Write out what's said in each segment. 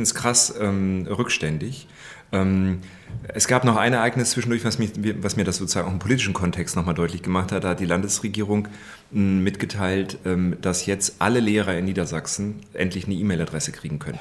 finde es krass ähm, rückständig. Ähm, es gab noch ein Ereignis zwischendurch, was, mich, was mir das sozusagen auch im politischen Kontext nochmal deutlich gemacht hat. Da hat die Landesregierung mitgeteilt, ähm, dass jetzt alle Lehrer in Niedersachsen endlich eine E-Mail-Adresse kriegen können.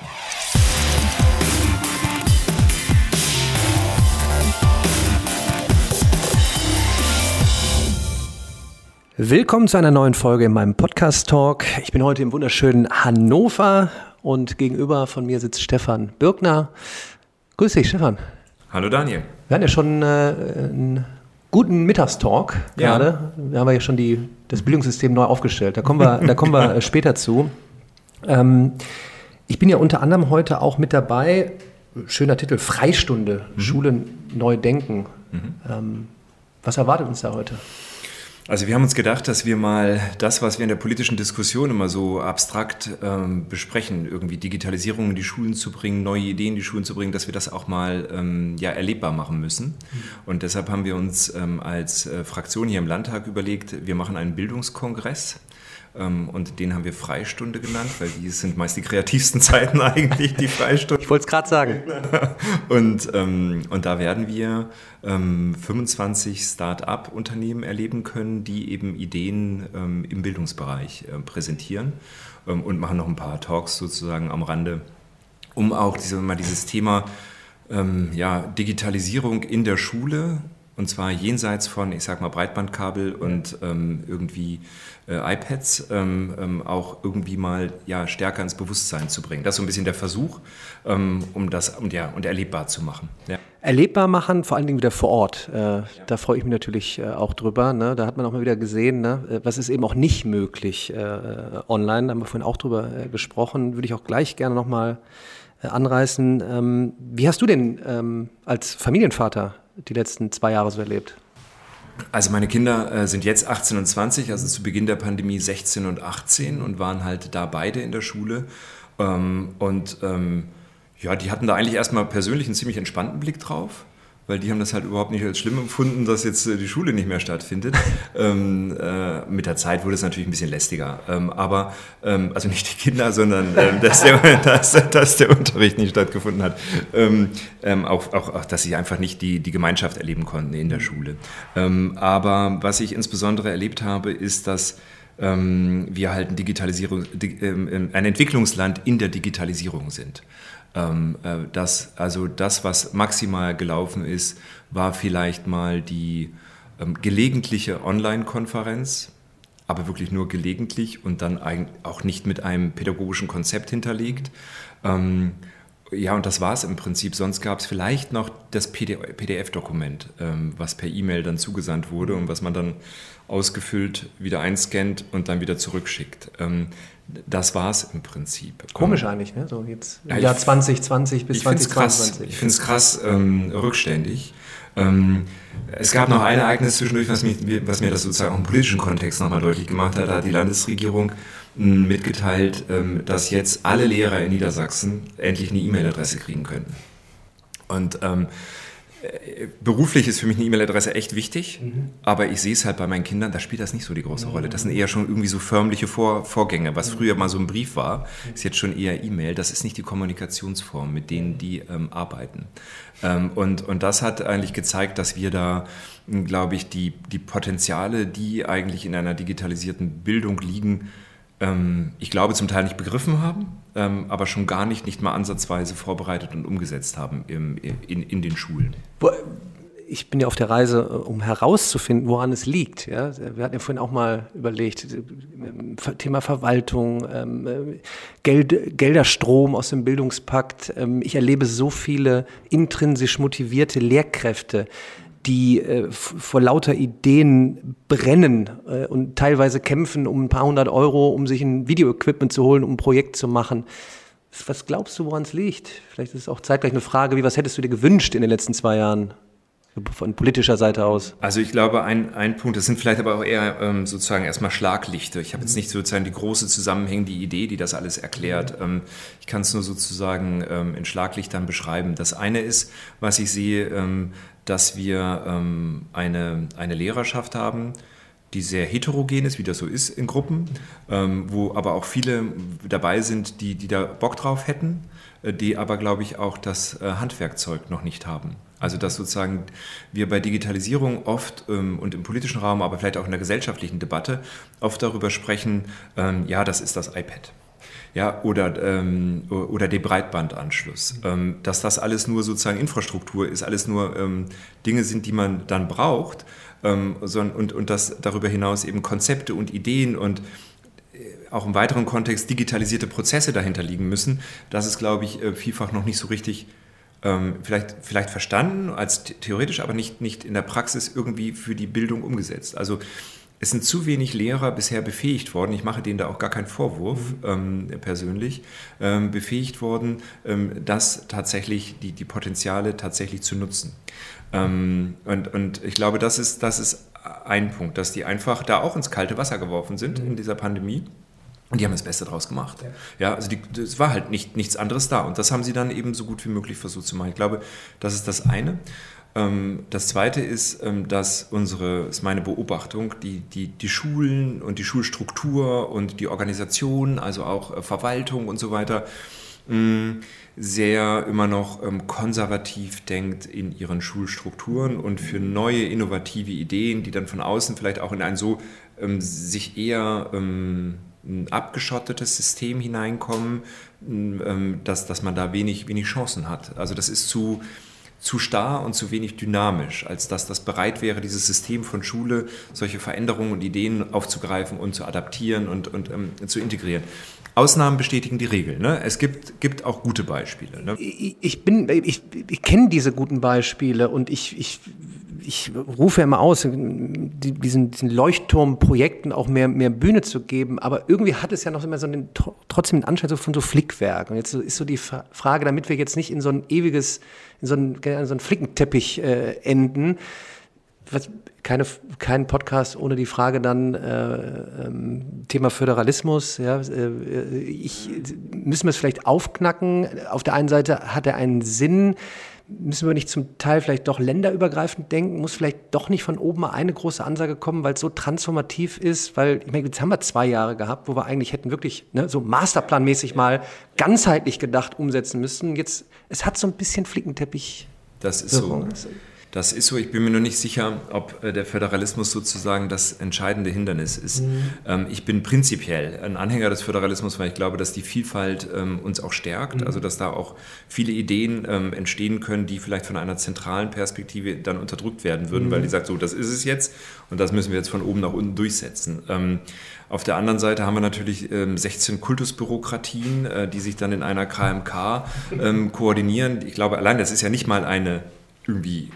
Willkommen zu einer neuen Folge in meinem Podcast Talk. Ich bin heute im wunderschönen Hannover und gegenüber von mir sitzt Stefan Birkner. Grüß dich, Stefan. Hallo Daniel. Wir hatten ja schon äh, einen guten Mittagstalk ja. gerade. Wir haben ja schon die, das Bildungssystem neu aufgestellt. Da kommen wir, da kommen wir später zu. Ähm, ich bin ja unter anderem heute auch mit dabei. Schöner Titel: Freistunde, mhm. Schulen neu denken. Mhm. Ähm, was erwartet uns da heute? Also wir haben uns gedacht, dass wir mal das, was wir in der politischen Diskussion immer so abstrakt ähm, besprechen, irgendwie Digitalisierung in die Schulen zu bringen, neue Ideen in die Schulen zu bringen, dass wir das auch mal ähm, ja, erlebbar machen müssen. Und deshalb haben wir uns ähm, als äh, Fraktion hier im Landtag überlegt, wir machen einen Bildungskongress und den haben wir Freistunde genannt, weil die sind meist die kreativsten Zeiten eigentlich, die Freistunde. Ich wollte es gerade sagen. und, ähm, und da werden wir ähm, 25 Start-up-Unternehmen erleben können, die eben Ideen ähm, im Bildungsbereich äh, präsentieren ähm, und machen noch ein paar Talks sozusagen am Rande, um auch diese, mal dieses Thema ähm, ja, Digitalisierung in der Schule und zwar jenseits von, ich sag mal, Breitbandkabel und ähm, irgendwie äh, iPads ähm, ähm, auch irgendwie mal ja, stärker ins Bewusstsein zu bringen. Das ist so ein bisschen der Versuch, ähm, um das um, ja, und erlebbar zu machen. Ja. Erlebbar machen, vor allen Dingen wieder vor Ort. Äh, ja. Da freue ich mich natürlich äh, auch drüber. Ne? Da hat man auch mal wieder gesehen, ne? Äh, was ist eben auch nicht möglich äh, online. Da haben wir vorhin auch drüber äh, gesprochen. Würde ich auch gleich gerne nochmal äh, anreißen. Ähm, wie hast du denn ähm, als Familienvater die letzten zwei Jahre so erlebt? Also meine Kinder äh, sind jetzt 18 und 20, also zu Beginn der Pandemie 16 und 18 und waren halt da beide in der Schule. Ähm, und ähm, ja, die hatten da eigentlich erstmal persönlich einen ziemlich entspannten Blick drauf weil die haben das halt überhaupt nicht als schlimm empfunden, dass jetzt äh, die Schule nicht mehr stattfindet. ähm, äh, mit der Zeit wurde es natürlich ein bisschen lästiger. Ähm, aber, ähm, also nicht die Kinder, sondern ähm, dass, der, dass, dass, der Unterricht nicht stattgefunden hat. Ähm, ähm, auch, auch, auch, dass sie einfach nicht die, die Gemeinschaft erleben konnten in der Schule. aber was ich insbesondere erlebt habe, ist, dass wir halt ein, Digitalisierung, ein Entwicklungsland in der Digitalisierung sind. Ähm, äh, das, also das, was maximal gelaufen ist, war vielleicht mal die ähm, gelegentliche Online-Konferenz, aber wirklich nur gelegentlich und dann auch nicht mit einem pädagogischen Konzept hinterlegt. Ähm, ja, und das war es im Prinzip. Sonst gab es vielleicht noch das PDF-Dokument, ähm, was per E-Mail dann zugesandt wurde und was man dann ausgefüllt wieder einscannt und dann wieder zurückschickt. Ähm, das war es im Prinzip. Komisch ähm, eigentlich, ne? So jetzt ja, Jahr 2020 bis ich 2022. ich finde es krass ähm, rückständig. Ähm, es gab noch ein Ereignis zwischendurch, was, mich, was mir das sozusagen auch im politischen Kontext nochmal deutlich gemacht hat. Da hat die Landesregierung hm, mitgeteilt, ähm, dass jetzt alle Lehrer in Niedersachsen endlich eine E-Mail-Adresse kriegen können. Und ähm, äh, beruflich ist für mich eine E-Mail-Adresse echt wichtig, mhm. aber ich sehe es halt bei meinen Kindern, da spielt das nicht so die große Rolle. Das sind eher schon irgendwie so förmliche Vor Vorgänge. Was früher mal so ein Brief war, ist jetzt schon eher E-Mail. Das ist nicht die Kommunikationsform, mit denen die ähm, arbeiten. Ähm, und, und das hat eigentlich gezeigt, dass wir da, glaube ich, die, die Potenziale, die eigentlich in einer digitalisierten Bildung liegen, ähm, ich glaube, zum Teil nicht begriffen haben, ähm, aber schon gar nicht, nicht mal ansatzweise vorbereitet und umgesetzt haben im, in, in den Schulen. Ich bin ja auf der Reise, äh, um herauszufinden, woran es liegt. Ja? Wir hatten ja vorhin auch mal überlegt, äh, Thema Verwaltung, ähm, äh, Geld, Gelderstrom aus dem Bildungspakt. Ich erlebe so viele intrinsisch motivierte Lehrkräfte, die äh, vor lauter Ideen brennen äh, und teilweise kämpfen um ein paar hundert Euro, um sich ein Videoequipment zu holen, um ein Projekt zu machen. Was glaubst du, woran es liegt? Vielleicht ist es auch zeitgleich eine Frage, wie was hättest du dir gewünscht in den letzten zwei Jahren? Von politischer Seite aus? Also ich glaube, ein, ein Punkt, das sind vielleicht aber auch eher ähm, sozusagen erstmal Schlaglichter. Ich habe jetzt nicht sozusagen die große zusammenhängende Idee, die das alles erklärt. Ähm, ich kann es nur sozusagen ähm, in Schlaglichtern beschreiben. Das eine ist, was ich sehe, ähm, dass wir ähm, eine, eine Lehrerschaft haben, die sehr heterogen ist, wie das so ist in Gruppen, ähm, wo aber auch viele dabei sind, die, die da Bock drauf hätten, äh, die aber, glaube ich, auch das äh, Handwerkzeug noch nicht haben. Also dass sozusagen wir bei Digitalisierung oft ähm, und im politischen Raum, aber vielleicht auch in der gesellschaftlichen Debatte oft darüber sprechen, ähm, ja, das ist das iPad. Ja, oder, ähm, oder der Breitbandanschluss. Ähm, dass das alles nur sozusagen Infrastruktur ist, alles nur ähm, Dinge sind, die man dann braucht ähm, und, und dass darüber hinaus eben Konzepte und Ideen und äh, auch im weiteren Kontext digitalisierte Prozesse dahinter liegen müssen. Das ist, glaube ich, äh, vielfach noch nicht so richtig ähm, vielleicht, vielleicht verstanden als theoretisch, aber nicht, nicht in der Praxis irgendwie für die Bildung umgesetzt. Also es sind zu wenig Lehrer bisher befähigt worden, ich mache denen da auch gar keinen Vorwurf mhm. ähm, persönlich, ähm, befähigt worden, ähm, das tatsächlich, die, die Potenziale tatsächlich zu nutzen. Ähm, und, und ich glaube, das ist, das ist ein Punkt, dass die einfach da auch ins kalte Wasser geworfen sind mhm. in dieser Pandemie. Und die haben das Beste draus gemacht. Ja, ja also es war halt nicht, nichts anderes da. Und das haben sie dann eben so gut wie möglich versucht zu machen. Ich glaube, das ist das eine. Ähm, das zweite ist, ähm, dass unsere, ist meine Beobachtung, die, die, die Schulen und die Schulstruktur und die Organisation, also auch äh, Verwaltung und so weiter, sehr immer noch ähm, konservativ denkt in ihren Schulstrukturen und für neue innovative Ideen, die dann von außen vielleicht auch in ein so sich eher abgeschottetes System hineinkommen, dass, dass man da wenig, wenig Chancen hat. Also das ist zu, zu starr und zu wenig dynamisch, als dass das bereit wäre, dieses System von Schule, solche Veränderungen und Ideen aufzugreifen und zu adaptieren und, und ähm, zu integrieren. Ausnahmen bestätigen die Regel. Ne? Es gibt, gibt auch gute Beispiele. Ne? Ich, ich, ich, ich kenne diese guten Beispiele und ich, ich ich rufe immer aus, diesen, diesen Leuchtturmprojekten auch mehr, mehr Bühne zu geben, aber irgendwie hat es ja noch immer so einen, trotzdem einen Anschein von so Flickwerk. Und jetzt ist so die Frage, damit wir jetzt nicht in so ein ewiges, in so einen, in so einen Flickenteppich äh, enden, was, keine, kein Podcast ohne die Frage dann äh, ähm, Thema Föderalismus. Ja, äh, ich, müssen wir es vielleicht aufknacken. Auf der einen Seite hat er einen Sinn, müssen wir nicht zum Teil vielleicht doch länderübergreifend denken? Muss vielleicht doch nicht von oben mal eine große Ansage kommen, weil es so transformativ ist? Weil, ich meine, jetzt haben wir zwei Jahre gehabt, wo wir eigentlich hätten wirklich ne, so masterplanmäßig mal ganzheitlich gedacht umsetzen müssen. Jetzt, es hat so ein bisschen Flickenteppich. Das ist so. Das ist so. Ich bin mir nur nicht sicher, ob äh, der Föderalismus sozusagen das entscheidende Hindernis ist. Mhm. Ähm, ich bin prinzipiell ein Anhänger des Föderalismus, weil ich glaube, dass die Vielfalt ähm, uns auch stärkt. Mhm. Also, dass da auch viele Ideen ähm, entstehen können, die vielleicht von einer zentralen Perspektive dann unterdrückt werden würden, mhm. weil die sagt, so, das ist es jetzt und das müssen wir jetzt von oben nach unten durchsetzen. Auf der anderen Seite haben wir natürlich 16 Kultusbürokratien, äh, die sich dann in einer KMK koordinieren. Ich glaube, allein das ist ja nicht mal eine irgendwie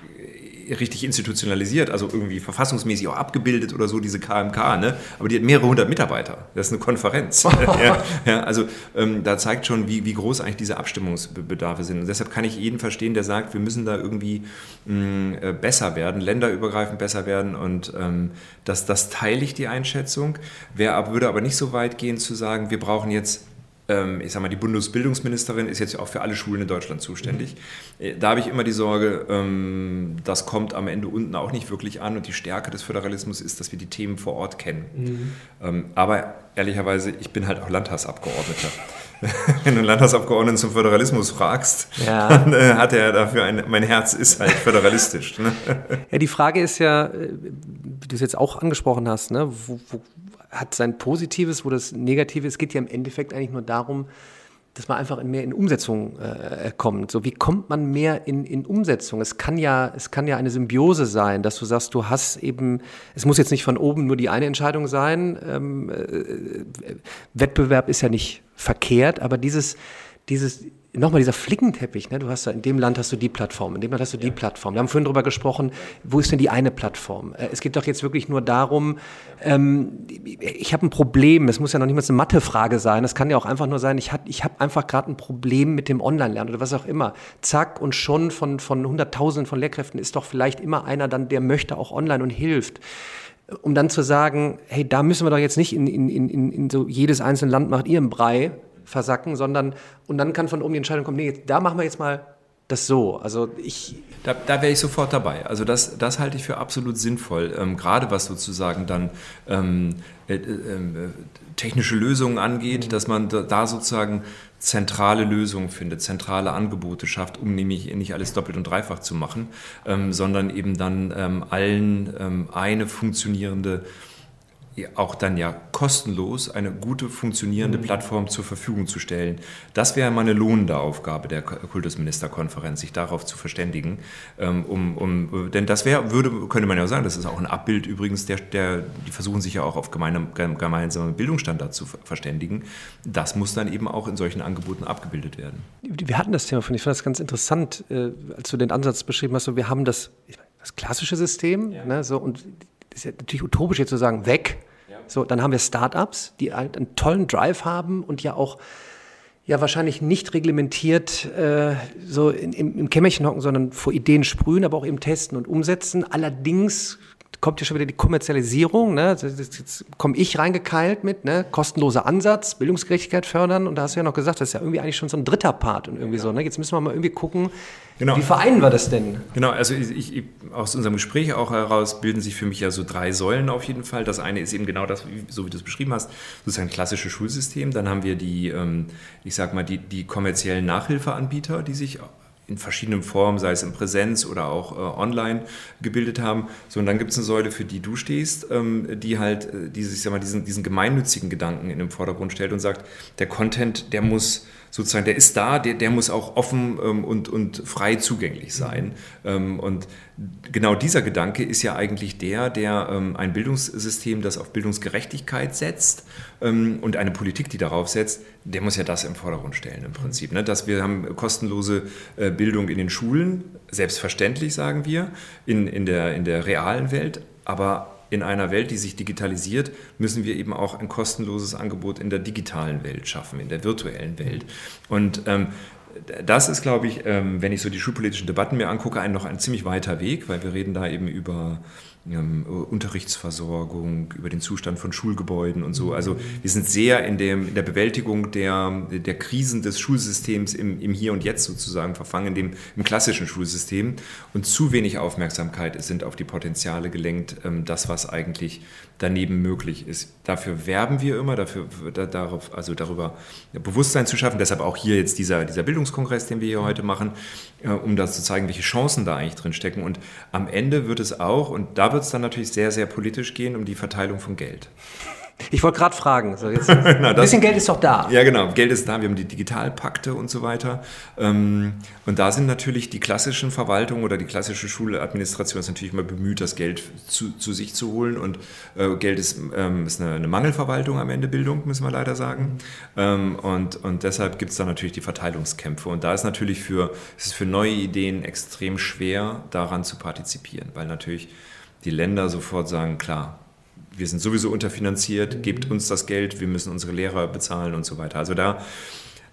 richtig institutionalisiert, also irgendwie verfassungsmäßig auch abgebildet oder so, diese KMK, ne? aber die hat mehrere hundert Mitarbeiter. Das ist eine Konferenz. ja, ja, also ähm, da zeigt schon, wie, wie groß eigentlich diese Abstimmungsbedarfe sind. Und deshalb kann ich jeden verstehen, der sagt, wir müssen da irgendwie mh, mm, äh, besser werden, länderübergreifend besser werden und ähm, das, das teile ich die Einschätzung. Wer würde aber nicht so weit gehen zu sagen, wir brauchen jetzt ich sage mal, die Bundesbildungsministerin ist jetzt auch für alle Schulen in Deutschland zuständig. Mhm. Da habe ich immer die Sorge, ähm, das kommt am Ende unten auch nicht wirklich an und die Stärke des Föderalismus ist, dass wir die Themen vor Ort kennen. Mhm. Ähm, aber ehrlicherweise, ich bin halt auch Landtagsabgeordneter. Wenn du einen Landtagsabgeordneten zum Föderalismus fragst, ja. dann äh, hat er dafür ein, mein Herz ist halt föderalistisch. Ne? Ja, die Frage ist ja, äh, wie du es jetzt auch angesprochen hast, ne, wo, wo, hat sein Positives, wo das Negative ist. Es geht ja im Endeffekt eigentlich nur darum, dass man einfach mehr in Umsetzung äh, kommt. So, wie kommt man mehr in, in Umsetzung? Es kann ja, es kann ja eine Symbiose sein, dass du sagst, du hast eben, es muss jetzt nicht von oben nur die eine Entscheidung sein. Ähm, äh, Wettbewerb ist ja nicht verkehrt, aber dieses, dieses nochmal dieser Flickenteppich, ne? du hast da, in dem Land hast du die Plattform, in dem Land hast du die Plattform. Wir haben vorhin darüber gesprochen, wo ist denn die eine Plattform? Äh, es geht doch jetzt wirklich nur darum, ähm, ich habe ein Problem, es muss ja noch nicht mal eine Mathefrage sein, es kann ja auch einfach nur sein, ich, hat, ich habe einfach gerade ein Problem mit dem Online-Lernen oder was auch immer. Zack, und schon von, von Hunderttausenden von Lehrkräften ist doch vielleicht immer einer dann, der möchte auch online und hilft um dann zu sagen, hey, da müssen wir doch jetzt nicht in, in, in, in so jedes einzelne Land macht ihr einen Brei, versacken, sondern und dann kann von oben die Entscheidung kommen, nee, da machen wir jetzt mal das so. Also ich. Da, da wäre ich sofort dabei. Also das, das halte ich für absolut sinnvoll. Ähm, gerade was sozusagen dann ähm, äh, äh, technische Lösungen angeht, mhm. dass man da, da, sozusagen zentrale Lösungen findet, zentrale Angebote schafft, um nämlich nicht alles doppelt und dreifach zu machen, ähm, sondern eben dann ähm, allen ähm, eine funktionierende auch dann ja kostenlos eine gute funktionierende mhm. Plattform zur Verfügung zu stellen. Das wäre mal eine lohnende Aufgabe der Kultusministerkonferenz, sich darauf zu verständigen. Ähm, um, um, denn das wäre, würde, könnte man ja sagen, das ist auch ein Abbild übrigens, der, der, die versuchen sich ja auch auf gemeinsame Bildungsstandards zu verständigen. Das muss dann eben auch in solchen Angeboten abgebildet werden. Wir hatten das Thema, ich fand das ganz interessant, äh, als du den Ansatz beschrieben hast, so wir haben das, das klassische System, ja. ne, so, und ist ja natürlich utopisch jetzt zu sagen, weg. Ja. So, dann haben wir Startups, die halt einen tollen Drive haben und ja auch ja wahrscheinlich nicht reglementiert äh, so in, im, im Kämmerchen hocken, sondern vor Ideen sprühen, aber auch eben testen und umsetzen. Allerdings kommt ja schon wieder die Kommerzialisierung. Ne? Jetzt komme ich reingekeilt mit, ne? kostenloser Ansatz, Bildungsgerechtigkeit fördern. Und da hast du ja noch gesagt, das ist ja irgendwie eigentlich schon so ein dritter Part und irgendwie ja. so. Ne? Jetzt müssen wir mal irgendwie gucken, genau. wie vereinen wir das denn? Genau, also ich, ich, aus unserem Gespräch auch heraus bilden sich für mich ja so drei Säulen auf jeden Fall. Das eine ist eben genau das, so wie du es beschrieben hast, sozusagen klassische Schulsystem. Dann haben wir die, ähm, ich sag mal, die, die kommerziellen Nachhilfeanbieter, die sich in verschiedenen Formen, sei es in Präsenz oder auch äh, online, gebildet haben. So, und dann gibt es eine Säule, für die du stehst, ähm, die halt äh, dieses, ich sag mal, diesen, diesen gemeinnützigen Gedanken in den Vordergrund stellt und sagt, der Content, der muss sozusagen, der ist da, der, der muss auch offen ähm, und, und frei zugänglich sein. Ähm, und genau dieser Gedanke ist ja eigentlich der, der ähm, ein Bildungssystem, das auf Bildungsgerechtigkeit setzt ähm, und eine Politik, die darauf setzt, der muss ja das im Vordergrund stellen im Prinzip. Ne? Dass wir haben kostenlose äh, Bildung in den Schulen, selbstverständlich sagen wir, in, in, der, in der realen Welt, aber in einer Welt, die sich digitalisiert, müssen wir eben auch ein kostenloses Angebot in der digitalen Welt schaffen, in der virtuellen Welt. Und ähm, das ist, glaube ich, ähm, wenn ich so die schulpolitischen Debatten mir angucke, ein noch ein ziemlich weiter Weg, weil wir reden da eben über Unterrichtsversorgung, über den Zustand von Schulgebäuden und so. Also wir sind sehr in, dem, in der Bewältigung der, der Krisen des Schulsystems im, im Hier und Jetzt sozusagen verfangen, dem, im klassischen Schulsystem. Und zu wenig Aufmerksamkeit sind auf die Potenziale gelenkt, ähm, das, was eigentlich daneben möglich ist. Dafür werben wir immer, dafür, da, darauf, also darüber Bewusstsein zu schaffen. Deshalb auch hier jetzt dieser, dieser Bildungskongress, den wir hier heute machen, äh, um das zu zeigen, welche Chancen da eigentlich drin stecken. Und am Ende wird es auch, und da wird es dann natürlich sehr, sehr politisch gehen, um die Verteilung von Geld. Ich wollte gerade fragen. So jetzt, Na, ein bisschen Geld ist doch da. Ja, genau. Geld ist da. Wir haben die Digitalpakte und so weiter. Ähm, und da sind natürlich die klassischen Verwaltungen oder die klassische Schuladministration ist natürlich immer bemüht, das Geld zu, zu sich zu holen. Und äh, Geld ist, ähm, ist eine, eine, Mangelverwaltung am Ende Bildung, müssen wir leider sagen. Mhm. und, und deshalb gibt es da natürlich die Verteilungskämpfe. Und da ist natürlich für, es ist für neue Ideen extrem schwer, daran zu partizipieren, weil natürlich die Länder sofort sagen, klar, wir sind sowieso unterfinanziert, gebt uns das Geld, wir müssen unsere Lehrer bezahlen und so weiter. Also da,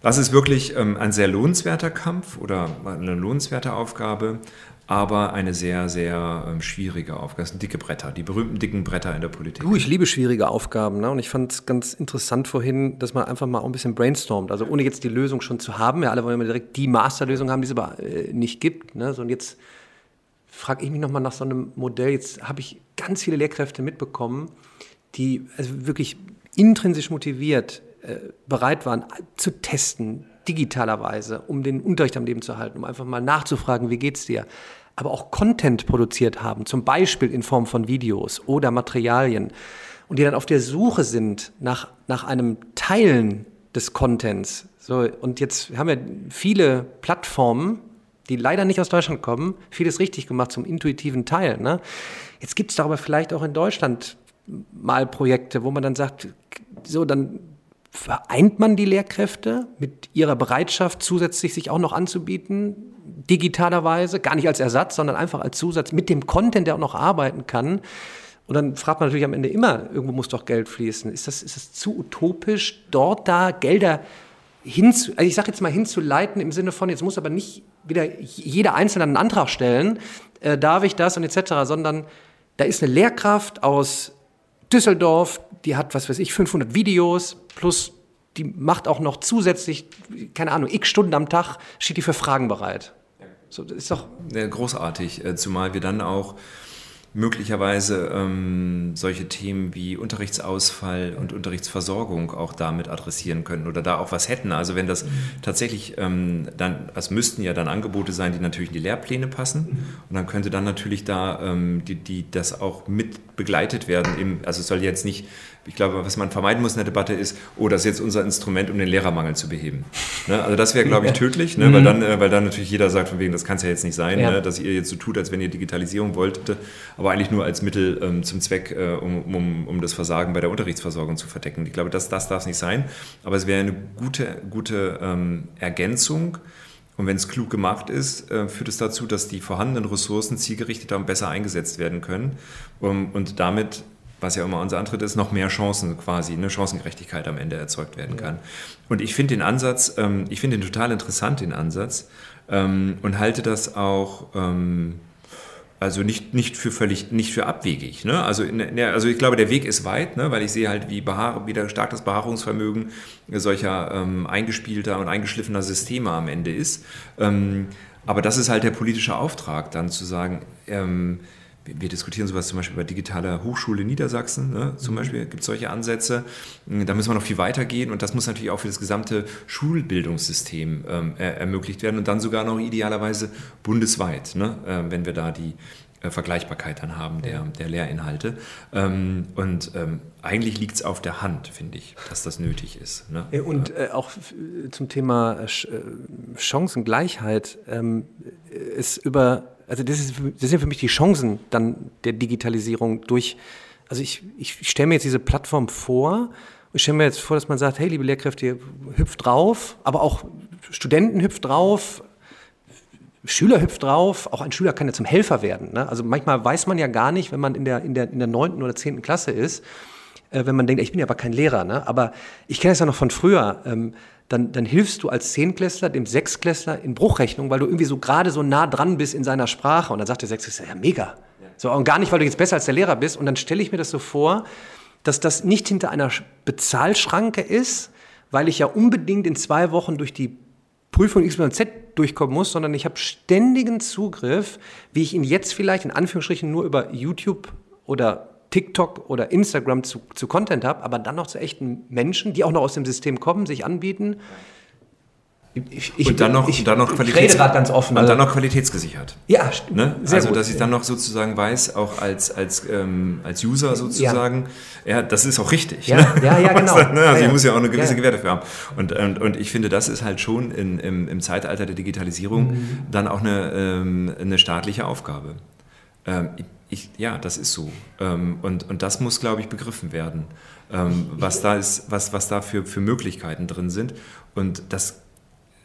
das ist wirklich ähm, ein sehr lohnenswerter Kampf oder eine lohnenswerte Aufgabe, aber eine sehr, sehr ähm, schwierige Aufgabe. Das sind dicke Bretter, die berühmten dicken Bretter in der Politik. Du, ich liebe schwierige Aufgaben. Ne? Und ich fand es ganz interessant vorhin, dass man einfach mal auch ein bisschen brainstormt. Also ohne jetzt die Lösung schon zu haben. Ja, alle wollen immer direkt die Masterlösung haben, die es aber äh, nicht gibt. Ne? So, und jetzt frage ich mich nochmal nach so einem Modell. Jetzt habe ich ganz viele Lehrkräfte mitbekommen, die also wirklich intrinsisch motiviert äh, bereit waren zu testen, digitalerweise, um den Unterricht am Leben zu halten, um einfach mal nachzufragen, wie geht's dir? Aber auch Content produziert haben, zum Beispiel in Form von Videos oder Materialien und die dann auf der Suche sind nach, nach einem Teilen des Contents. So, und jetzt haben wir viele Plattformen, die leider nicht aus Deutschland kommen, vieles richtig gemacht zum intuitiven Teil. Ne? Jetzt gibt es darüber vielleicht auch in Deutschland mal Projekte, wo man dann sagt, so, dann vereint man die Lehrkräfte mit ihrer Bereitschaft, zusätzlich sich auch noch anzubieten, digitalerweise, gar nicht als Ersatz, sondern einfach als Zusatz mit dem Content, der auch noch arbeiten kann. Und dann fragt man natürlich am Ende immer, irgendwo muss doch Geld fließen. Ist das, ist das zu utopisch, dort da Gelder hinzu, also ich sage jetzt mal hinzuleiten im Sinne von, jetzt muss aber nicht wieder jeder Einzelne einen Antrag stellen, äh, darf ich das und etc., sondern da ist eine Lehrkraft aus Düsseldorf, die hat, was weiß ich, 500 Videos plus die macht auch noch zusätzlich, keine Ahnung, x Stunden am Tag, steht die für Fragen bereit. So, das ist doch großartig, äh, zumal wir dann auch möglicherweise ähm, solche Themen wie Unterrichtsausfall und Unterrichtsversorgung auch damit adressieren können oder da auch was hätten. Also wenn das tatsächlich ähm, dann, es müssten ja dann Angebote sein, die natürlich in die Lehrpläne passen und dann könnte dann natürlich da ähm, die, die das auch mit begleitet werden. Im, also es soll jetzt nicht ich glaube, was man vermeiden muss in der Debatte ist, oh, das ist jetzt unser Instrument, um den Lehrermangel zu beheben. Ne? Also das wäre, glaube ich, tödlich, ne? weil, mhm. dann, äh, weil dann natürlich jeder sagt, von wegen, das kann es ja jetzt nicht sein, ja. ne? dass ihr jetzt so tut, als wenn ihr Digitalisierung wolltet, aber eigentlich nur als Mittel ähm, zum Zweck, äh, um, um, um das Versagen bei der Unterrichtsversorgung zu verdecken. Ich glaube, das, das darf es nicht sein, aber es wäre eine gute, gute ähm, Ergänzung. Und wenn es klug gemacht ist, äh, führt es dazu, dass die vorhandenen Ressourcen zielgerichteter und besser eingesetzt werden können und damit was ja immer unser Antritt ist, noch mehr Chancen quasi, eine Chancengerechtigkeit am Ende erzeugt werden kann. Und ich finde den Ansatz, ähm, ich finde den total interessant, den Ansatz, ähm, und halte das auch, ähm, also nicht, nicht für völlig, nicht für abwegig. Ne? Also, in, also ich glaube, der Weg ist weit, ne? weil ich sehe halt, wie, behaar, wie stark das Behaarungsvermögen solcher ähm, eingespielter und eingeschliffener Systeme am Ende ist. Ähm, aber das ist halt der politische Auftrag, dann zu sagen, ähm, wir diskutieren sowas zum Beispiel bei digitaler Hochschule Niedersachsen, ne? zum mhm. Beispiel gibt es solche Ansätze. Da müssen wir noch viel weiter gehen und das muss natürlich auch für das gesamte Schulbildungssystem ähm, er ermöglicht werden und dann sogar noch idealerweise bundesweit, ne? äh, wenn wir da die Vergleichbarkeit dann haben der, der Lehrinhalte. Ähm, und ähm, eigentlich liegt es auf der Hand, finde ich, dass das nötig ist. Ne? Und äh, auch zum Thema Ch äh, Chancengleichheit ähm, ist über also das, ist, das sind für mich die Chancen dann der Digitalisierung durch, also ich, ich stelle mir jetzt diese Plattform vor, ich stelle mir jetzt vor, dass man sagt, hey, liebe Lehrkräfte, hüpft drauf, aber auch Studenten hüpft drauf, Schüler hüpft drauf, auch ein Schüler kann ja zum Helfer werden. Ne? Also manchmal weiß man ja gar nicht, wenn man in der, in der, in der 9. oder 10. Klasse ist, äh, wenn man denkt, ich bin ja aber kein Lehrer, ne? aber ich kenne es ja noch von früher, ähm, dann, dann hilfst du als Zehnklässler dem Sechsklässler in Bruchrechnung, weil du irgendwie so gerade so nah dran bist in seiner Sprache. Und dann sagt der Sechsklässler, ja mega. So, und gar nicht, weil du jetzt besser als der Lehrer bist. Und dann stelle ich mir das so vor, dass das nicht hinter einer Bezahlschranke ist, weil ich ja unbedingt in zwei Wochen durch die Prüfung Z durchkommen muss, sondern ich habe ständigen Zugriff, wie ich ihn jetzt vielleicht in Anführungsstrichen nur über YouTube oder TikTok oder Instagram zu, zu Content habe, aber dann noch zu echten Menschen, die auch noch aus dem System kommen, sich anbieten. Ich, ich, und dann noch, ich, dann noch Qualitäts ganz offen. Und dann noch qualitätsgesichert. Ja, ne? Also, gut. dass ich dann noch sozusagen weiß, auch als, als, ähm, als User sozusagen, ja. ja. das ist auch richtig. Ja, ne? ja, ja, genau. ne? Also, ich muss ja auch eine gewisse. Gewähr dafür haben. Und, und, und ich finde, das ist halt schon in, im, im Zeitalter der Digitalisierung mhm. dann auch eine, ähm, eine staatliche Aufgabe. Ähm, ich, ja, das ist so. Ähm, und, und das muss, glaube ich, begriffen werden, ähm, was da ist, was, was da für, für Möglichkeiten drin sind. Und das,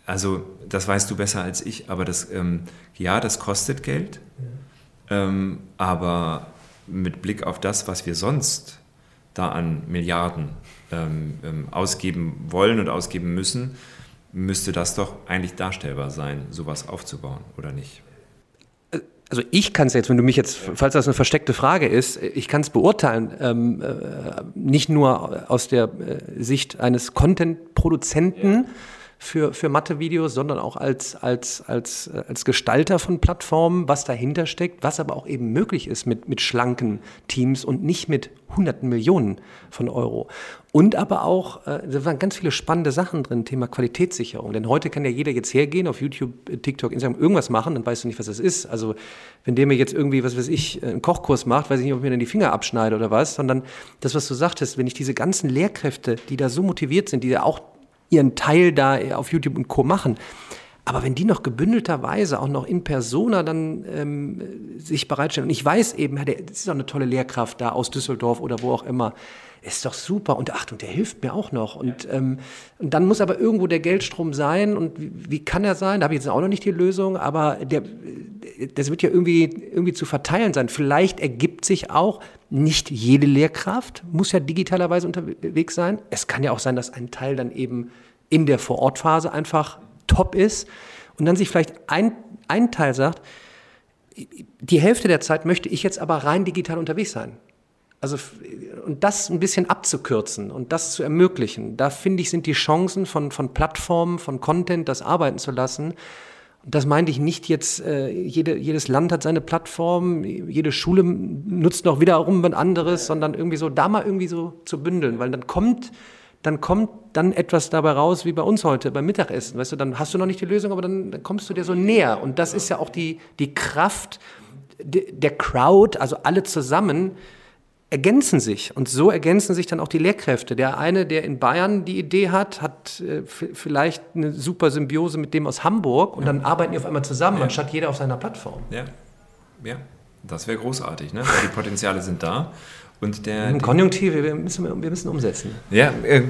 also, das weißt du besser als ich, aber das, ähm, ja, das kostet Geld. Ähm, aber mit Blick auf das, was wir sonst da an Milliarden ähm, ähm, ausgeben wollen und ausgeben müssen, müsste das doch eigentlich darstellbar sein, sowas aufzubauen, oder nicht? also ich kann es jetzt, wenn du mich jetzt, falls das eine versteckte Frage ist, ich kann es beurteilen, ähm, äh, nicht nur aus der äh, Sicht eines Content-Produzenten ja. Für, für Mathe-Videos, sondern auch als, als, als, äh, als Gestalter von Plattformen, was dahinter steckt, was aber auch eben möglich ist mit, mit schlanken Teams und nicht mit hunderten Millionen von Euro. Und aber auch, äh, da waren ganz viele spannende Sachen drin, Thema Qualitätssicherung. Denn heute kann ja jeder jetzt hergehen, auf YouTube, TikTok, Instagram irgendwas machen, dann weißt du nicht, was das ist. Also wenn der mir jetzt irgendwie, was weiß ich, einen Kochkurs macht, weiß ich nicht, ob ich mir dann die Finger abschneide oder was, sondern das, was du sagtest, wenn ich diese ganzen Lehrkräfte, die da so motiviert sind, die da auch ihren Teil da auf YouTube und Co. machen, aber wenn die noch gebündelterweise auch noch in Persona dann ähm, sich bereitstellen, und ich weiß eben, das ist doch eine tolle Lehrkraft da aus Düsseldorf oder wo auch immer, ist doch super und ach, und der hilft mir auch noch. Und, ähm, und dann muss aber irgendwo der Geldstrom sein. Und wie, wie kann er sein? Da habe ich jetzt auch noch nicht die Lösung, aber der, das wird ja irgendwie, irgendwie zu verteilen sein. Vielleicht ergibt sich auch, nicht jede Lehrkraft muss ja digitalerweise unterwegs sein. Es kann ja auch sein, dass ein Teil dann eben in der Vorortphase einfach top ist und dann sich vielleicht ein, ein Teil sagt, die Hälfte der Zeit möchte ich jetzt aber rein digital unterwegs sein. Also, und das ein bisschen abzukürzen und das zu ermöglichen, da finde ich, sind die Chancen von, von Plattformen, von Content, das arbeiten zu lassen, das meinte ich nicht jetzt, äh, jede, jedes Land hat seine Plattform, jede Schule nutzt noch wiederum was anderes, sondern irgendwie so, da mal irgendwie so zu bündeln, weil dann kommt, dann kommt dann etwas dabei raus, wie bei uns heute beim Mittagessen. Weißt du, dann hast du noch nicht die Lösung, aber dann, dann kommst du dir so näher. Und das ist ja auch die, die Kraft der Crowd, also alle zusammen, ergänzen sich. Und so ergänzen sich dann auch die Lehrkräfte. Der eine, der in Bayern die Idee hat, hat äh, vielleicht eine super Symbiose mit dem aus Hamburg und dann arbeiten die auf einmal zusammen, ja. anstatt jeder auf seiner Plattform. Ja, ja. das wäre großartig, ne? weil die Potenziale sind da. Und der, Im Konjunktiv, wir müssen, wir müssen umsetzen. Ja, äh,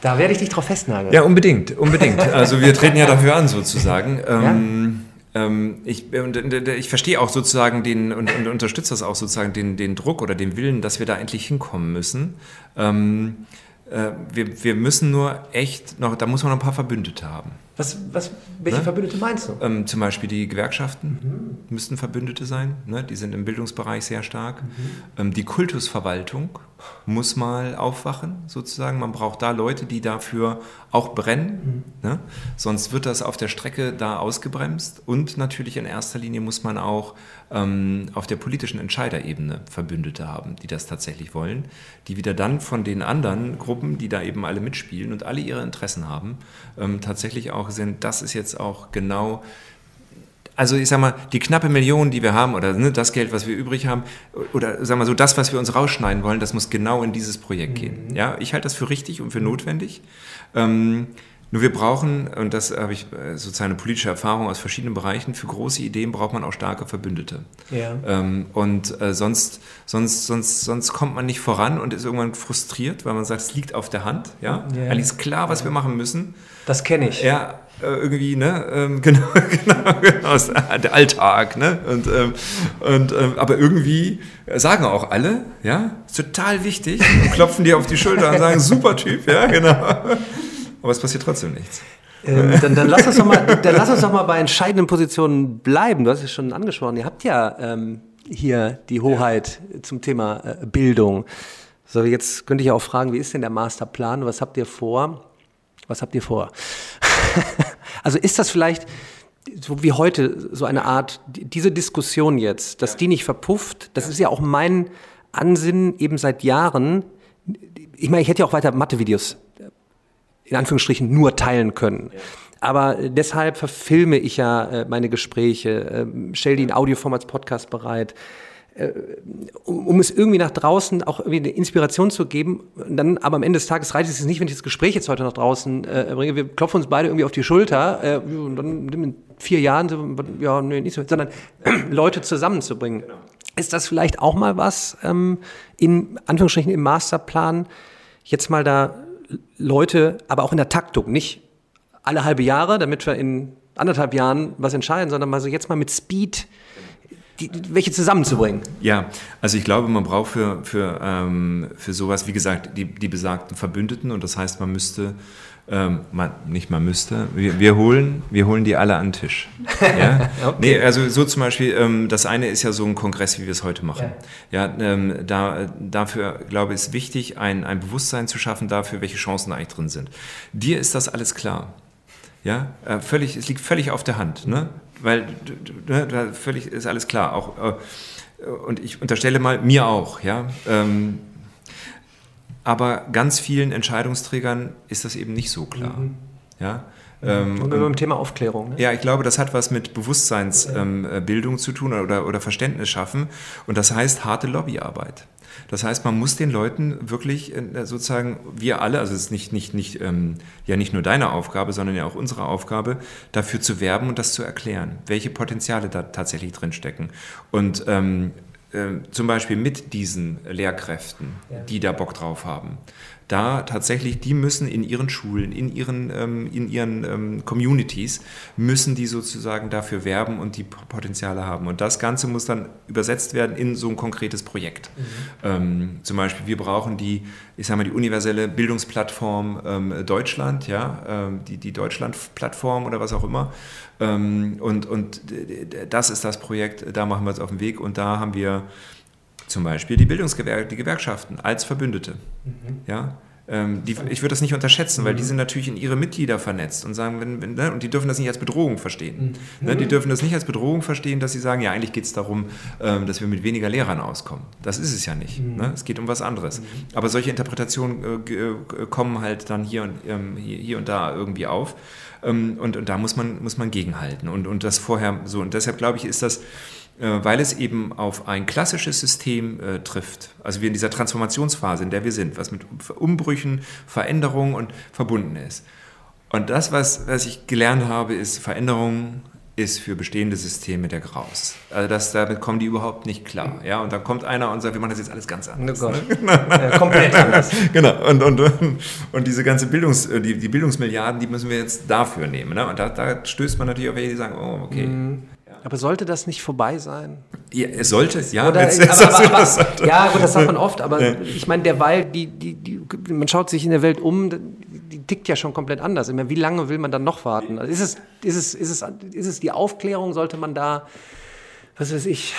da werde ich dich drauf festnageln. Ja, unbedingt, unbedingt. Also wir treten ja dafür an sozusagen. Ähm, ähm, ich, ich verstehe auch sozusagen den und, und, unterstütze das auch sozusagen den, den Druck oder den Willen, dass wir da endlich hinkommen müssen. Ähm, äh, wir, wir müssen nur echt noch, da muss man noch ein paar Verbündete haben. Was, was, welche ne? Verbündete meinst du? Ähm, zum Beispiel die Gewerkschaften mhm. müssten Verbündete sein. Ne? Die sind im Bildungsbereich sehr stark. Mhm. Ähm, die Kultusverwaltung muss mal aufwachen, sozusagen. Man braucht da Leute, die dafür auch brennen. Mhm. Ne? Sonst wird das auf der Strecke da ausgebremst. Und natürlich in erster Linie muss man auch ähm, auf der politischen Entscheiderebene Verbündete haben, die das tatsächlich wollen, die wieder dann von den anderen Gruppen, die da eben alle mitspielen und alle ihre Interessen haben, ähm, tatsächlich auch sind, das ist jetzt auch genau also ich sag mal, die knappe Million, die wir haben, oder ne, das Geld, was wir übrig haben, oder sag mal so, das, was wir uns rausschneiden wollen, das muss genau in dieses Projekt gehen. Mhm. Ja, ich halte das für richtig und für notwendig. Ähm, nur wir brauchen, und das habe ich äh, sozusagen eine politische Erfahrung aus verschiedenen Bereichen, für große Ideen braucht man auch starke Verbündete. Ja. Ähm, und äh, sonst, sonst, sonst, sonst kommt man nicht voran und ist irgendwann frustriert, weil man sagt, es liegt auf der Hand. Ja? ja. Eigentlich ist klar, was ja. wir machen müssen. Das kenne ich. Ja, äh, irgendwie, ne, ähm, genau, genau, genau, der Alltag, ne, und, ähm, und ähm, aber irgendwie sagen auch alle, ja, ist total wichtig und klopfen dir auf die Schulter und sagen, super Typ, ja, genau, aber es passiert trotzdem nichts. Ähm, dann, dann, lass uns doch mal, dann lass uns doch mal bei entscheidenden Positionen bleiben. Du hast es schon angesprochen. Ihr habt ja ähm, hier die Hoheit ja. zum Thema äh, Bildung. So, jetzt könnte ich auch fragen, wie ist denn der Masterplan? Was habt ihr vor? Was habt ihr vor? also ist das vielleicht so wie heute so eine Art, diese Diskussion jetzt, dass die nicht verpufft, das ist ja auch mein Ansinnen eben seit Jahren. Ich meine, ich hätte ja auch weiter Mathe-Videos in Anführungsstrichen nur teilen können. Aber deshalb verfilme ich ja äh, meine Gespräche, äh, stelle die in Audioform als Podcast bereit, äh, um, es irgendwie nach draußen auch irgendwie eine Inspiration zu geben. Dann, aber am Ende des Tages reicht es nicht, wenn ich das Gespräch jetzt heute nach draußen äh, bringe. Wir klopfen uns beide irgendwie auf die Schulter äh, und dann in vier Jahren, ja, nee, nicht so, sondern Leute zusammenzubringen. Genau. Ist das vielleicht auch mal was ähm, in Anführungsstrichen im Masterplan? Jetzt mal da Leute, aber auch in der Taktung, nicht alle halbe Jahre, damit wir in anderthalb Jahren was entscheiden, sondern mal so jetzt mal mit Speed die, welche zusammenzubringen. Ja, also ich glaube, man braucht für, für, ähm, für sowas, wie gesagt, die, die besagten Verbündeten und das heißt, man müsste, ähm, man, nicht man müsste, wir, wir, holen, wir holen die alle an den Tisch. Ja? okay. Nee, also so zum Beispiel, ähm, das eine ist ja so ein Kongress, wie wir es heute machen. Ja, ja ähm, da, dafür, glaube ich, ist wichtig, ein, ein Bewusstsein zu schaffen dafür, welche Chancen eigentlich drin sind. Dir ist das alles klar. Ja, äh, völlig, es liegt völlig auf der Hand. Ne? weil ne, völlig ist alles klar. Auch, äh, und ich unterstelle mal, mir auch, ja. Ähm, aber ganz vielen Entscheidungsträgern ist das eben nicht so klar. Mhm. Ja. Ähm, und beim Thema Aufklärung. Ne? Ja, ich glaube, das hat was mit Bewusstseinsbildung ähm, zu tun oder, oder Verständnis schaffen. Und das heißt harte Lobbyarbeit. Das heißt, man muss den Leuten wirklich äh, sozusagen, wir alle, also es ist nicht, nicht, nicht, ähm, ja nicht nur deine Aufgabe, sondern ja auch unsere Aufgabe, dafür zu werben und das zu erklären, welche Potenziale da tatsächlich drinstecken. Und ähm, äh, zum Beispiel mit diesen Lehrkräften, ja. die da Bock drauf haben da tatsächlich, die müssen in ihren Schulen, in ihren, ähm, in ihren ähm, Communities, müssen die sozusagen dafür werben und die Potenziale haben. Und das Ganze muss dann übersetzt werden in so ein konkretes Projekt. Mhm. Ähm, zum Beispiel, wir brauchen die, ich sage mal, die universelle Bildungsplattform ähm, Deutschland, ja, ähm, die, die Deutschland-Plattform oder was auch immer. Ähm, und, und das ist das Projekt, da machen wir es auf den Weg und da haben wir zum Beispiel die Bildungsgewerkschaften, die Gewerkschaften als Verbündete. Mhm. Ja? ähm, die, ich würde das nicht unterschätzen, weil die sind natürlich in ihre Mitglieder vernetzt und sagen, wenn, wenn, ne, und die dürfen das nicht als Bedrohung verstehen. Mhm. Ne, die dürfen das nicht als Bedrohung verstehen, dass sie sagen, ja, eigentlich geht es darum, ähm, dass wir mit weniger Lehrern auskommen. Das ist es ja nicht. Mhm. Ne? Es geht um was anderes. Mhm. Aber solche Interpretationen äh, äh, kommen halt dann hier und, ähm, hier, hier und da irgendwie auf. Ähm, und, und da muss man, muss man gegenhalten. Und, und das vorher so. Und deshalb glaube ich, ist das weil es eben auf ein klassisches System äh, trifft. Also wir in dieser Transformationsphase, in der wir sind, was mit Umbrüchen, Veränderungen und verbunden ist. Und das, was, was ich gelernt habe, ist, Veränderung ist für bestehende Systeme der Graus. Also das, damit kommen die überhaupt nicht klar. Ja? Und dann kommt einer und sagt, wir machen das jetzt alles ganz anders. Oh ne? ja, komplett anders. genau. Und, und, und diese ganze Bildungs, äh, die, die Bildungsmilliarden, die müssen wir jetzt dafür nehmen. Ne? Und da, da stößt man natürlich auf welche, die sagen, oh, okay. Mhm. Aber sollte das nicht vorbei sein? Ja, es sollte, ja. Oder, jetzt, jetzt aber, aber, aber, ja, gut, das sagt man oft, aber ja. ich meine, derweil, die, die, die, man schaut sich in der Welt um, die tickt ja schon komplett anders. Wie lange will man dann noch warten? Also ist, es, ist, es, ist, es, ist es die Aufklärung, sollte man da, was weiß ich,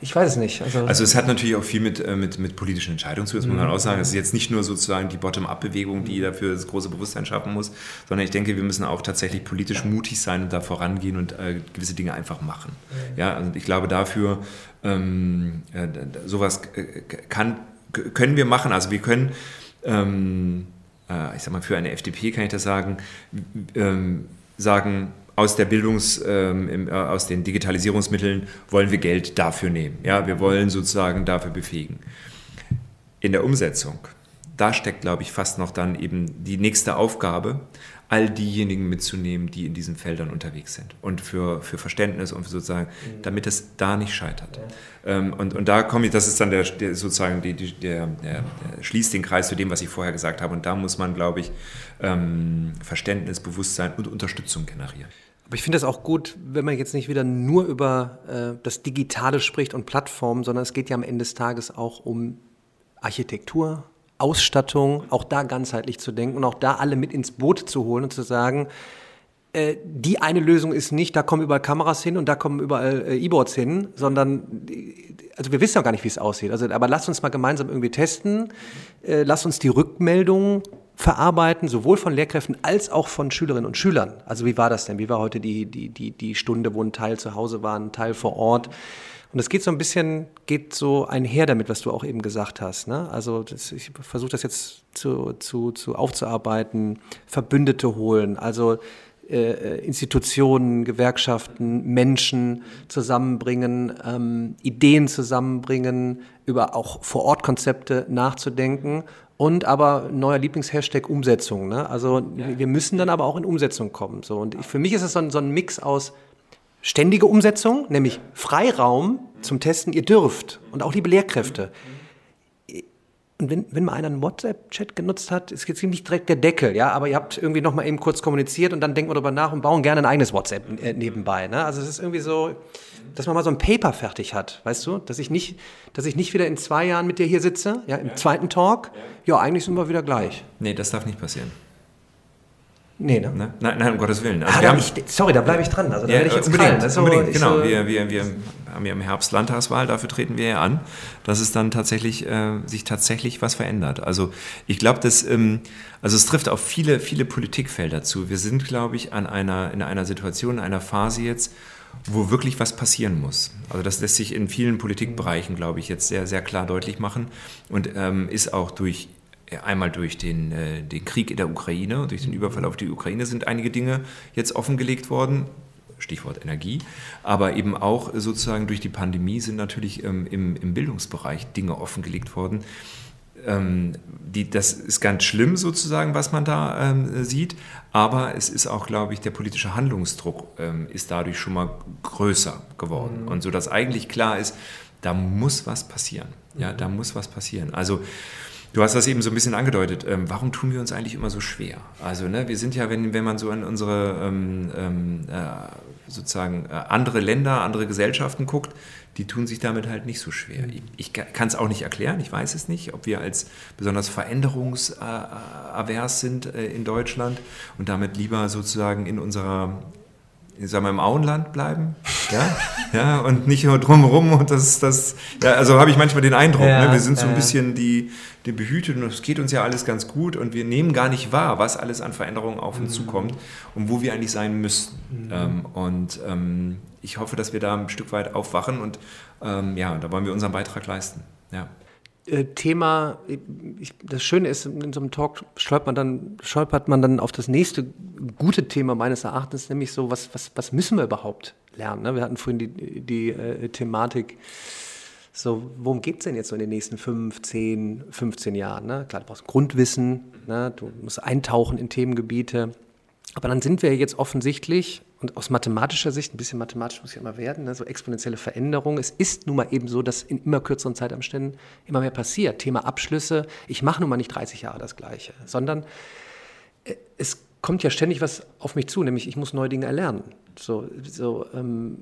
ich weiß es nicht. Also, also, es hat natürlich auch viel mit, äh, mit, mit politischen Entscheidungen zu, das muss man mhm. auch sagen. Es ist jetzt nicht nur sozusagen die Bottom-up-Bewegung, die dafür das große Bewusstsein schaffen muss, sondern ich denke, wir müssen auch tatsächlich politisch mutig sein und da vorangehen und äh, gewisse Dinge einfach machen. Ja, also ich glaube, dafür ähm, äh, sowas äh, kann, können wir machen. Also wir können, ähm, äh, ich sag mal, für eine FDP kann ich das sagen, ähm, sagen, aus der Bildungs, ähm, äh, aus den Digitalisierungsmitteln wollen wir Geld dafür nehmen. Ja, wir wollen sozusagen dafür befähigen. In der Umsetzung, da steckt, glaube ich, fast noch dann eben die nächste Aufgabe, all diejenigen mitzunehmen, die in diesen Feldern unterwegs sind und für, für Verständnis und für sozusagen, mhm. damit es da nicht scheitert. Ja. Ähm, und, und da komme ich, das ist dann der, der sozusagen, die, die, der, der, der, schließt den Kreis zu dem, was ich vorher gesagt habe. Und da muss man, glaube ich, ähm, Verständnis, Bewusstsein und Unterstützung generieren. Aber ich finde es auch gut, wenn man jetzt nicht wieder nur über äh, das Digitale spricht und Plattformen, sondern es geht ja am Ende des Tages auch um Architektur, Ausstattung, auch da ganzheitlich zu denken und auch da alle mit ins Boot zu holen und zu sagen, äh, die eine Lösung ist nicht, da kommen überall Kameras hin und da kommen überall äh, E-Boards hin, sondern also wir wissen ja gar nicht, wie es aussieht. Also, aber lasst uns mal gemeinsam irgendwie testen, äh, lasst uns die Rückmeldung verarbeiten, sowohl von Lehrkräften als auch von Schülerinnen und Schülern. Also wie war das denn? Wie war heute die, die, die, die Stunde, wo ein Teil zu Hause war, ein Teil vor Ort? Und es geht so ein bisschen, geht so einher damit, was du auch eben gesagt hast. Ne? Also das, ich versuche das jetzt zu, zu, zu aufzuarbeiten, Verbündete holen, also äh, Institutionen, Gewerkschaften, Menschen zusammenbringen, ähm, Ideen zusammenbringen, über auch Vor-Ort-Konzepte nachzudenken und aber neuer Lieblingshashtag Umsetzung. Ne? Also ja. wir müssen dann aber auch in Umsetzung kommen. So. Und ich, für mich ist es so ein, so ein Mix aus ständige Umsetzung, nämlich Freiraum zum Testen, ihr dürft. Und auch liebe Lehrkräfte. Und wenn, wenn mal einer einen WhatsApp-Chat genutzt hat, ist jetzt nicht direkt der Deckel, ja, aber ihr habt irgendwie noch mal eben kurz kommuniziert und dann denken wir darüber nach und bauen gerne ein eigenes WhatsApp äh, nebenbei. Ne? Also es ist irgendwie so, dass man mal so ein Paper fertig hat, weißt du? Dass ich nicht, dass ich nicht wieder in zwei Jahren mit dir hier sitze, ja, im ja. zweiten Talk. Ja. ja, eigentlich sind wir wieder gleich. Nee, das darf nicht passieren. Nee, ne? ne? Nein, nein, um Gottes Willen. Also ah, wir haben, ich, sorry, da bleibe ich dran. Also da ja, werde ich jetzt unbedingt, also, unbedingt genau. So wir, wir, wir haben ja im Herbst Landtagswahl, dafür treten wir ja an, dass es dann tatsächlich, äh, sich tatsächlich was verändert. Also ich glaube, dass, ähm, also es trifft auf viele, viele Politikfelder zu. Wir sind, glaube ich, an einer, in einer Situation, in einer Phase jetzt, wo wirklich was passieren muss. Also das lässt sich in vielen Politikbereichen, glaube ich, jetzt sehr, sehr klar deutlich machen und ähm, ist auch durch einmal durch den, äh, den Krieg in der Ukraine, durch den Überfall auf die Ukraine sind einige Dinge jetzt offengelegt worden. Stichwort Energie, aber eben auch sozusagen durch die Pandemie sind natürlich ähm, im, im Bildungsbereich Dinge offengelegt worden, ähm, die, das ist ganz schlimm sozusagen, was man da ähm, sieht, aber es ist auch, glaube ich, der politische Handlungsdruck ähm, ist dadurch schon mal größer geworden mhm. und so, dass eigentlich klar ist, da muss was passieren. Ja, da muss was passieren. Also Du hast das eben so ein bisschen angedeutet. Ähm, warum tun wir uns eigentlich immer so schwer? Also, ne, wir sind ja, wenn, wenn man so an unsere ähm, ähm, äh, sozusagen äh, andere Länder, andere Gesellschaften guckt, die tun sich damit halt nicht so schwer. Ich, ich kann es auch nicht erklären, ich weiß es nicht, ob wir als besonders veränderungsavers sind äh, in Deutschland und damit lieber sozusagen in unserer, sagen wir, im Auenland bleiben. Ja, ja und nicht nur drumherum. Und das, das, ja, also habe ich manchmal den Eindruck, ja, ne? wir sind so ein bisschen die, die behütet und es geht uns ja alles ganz gut und wir nehmen gar nicht wahr, was alles an Veränderungen auf uns mhm. zukommt und wo wir eigentlich sein müssten. Mhm. Ähm, und ähm, ich hoffe, dass wir da ein Stück weit aufwachen und ähm, ja, da wollen wir unseren Beitrag leisten. Ja. Äh, Thema, ich, das Schöne ist, in so einem Talk stolpert man, dann, stolpert man dann auf das nächste gute Thema meines Erachtens, nämlich so, was, was, was müssen wir überhaupt lernen? Ne? Wir hatten vorhin die, die äh, Thematik, so, worum geht es denn jetzt so in den nächsten 5, 10, 15 Jahren? Ne? Klar, du brauchst Grundwissen, ne? du musst eintauchen in Themengebiete, aber dann sind wir jetzt offensichtlich und aus mathematischer Sicht, ein bisschen mathematisch muss ja immer werden, ne, so exponentielle Veränderungen. Es ist nun mal eben so, dass in immer kürzeren Zeitabständen immer mehr passiert. Thema Abschlüsse, ich mache nun mal nicht 30 Jahre das Gleiche, sondern äh, es kommt ja ständig was auf mich zu, nämlich ich muss neue Dinge erlernen. So, so, ähm,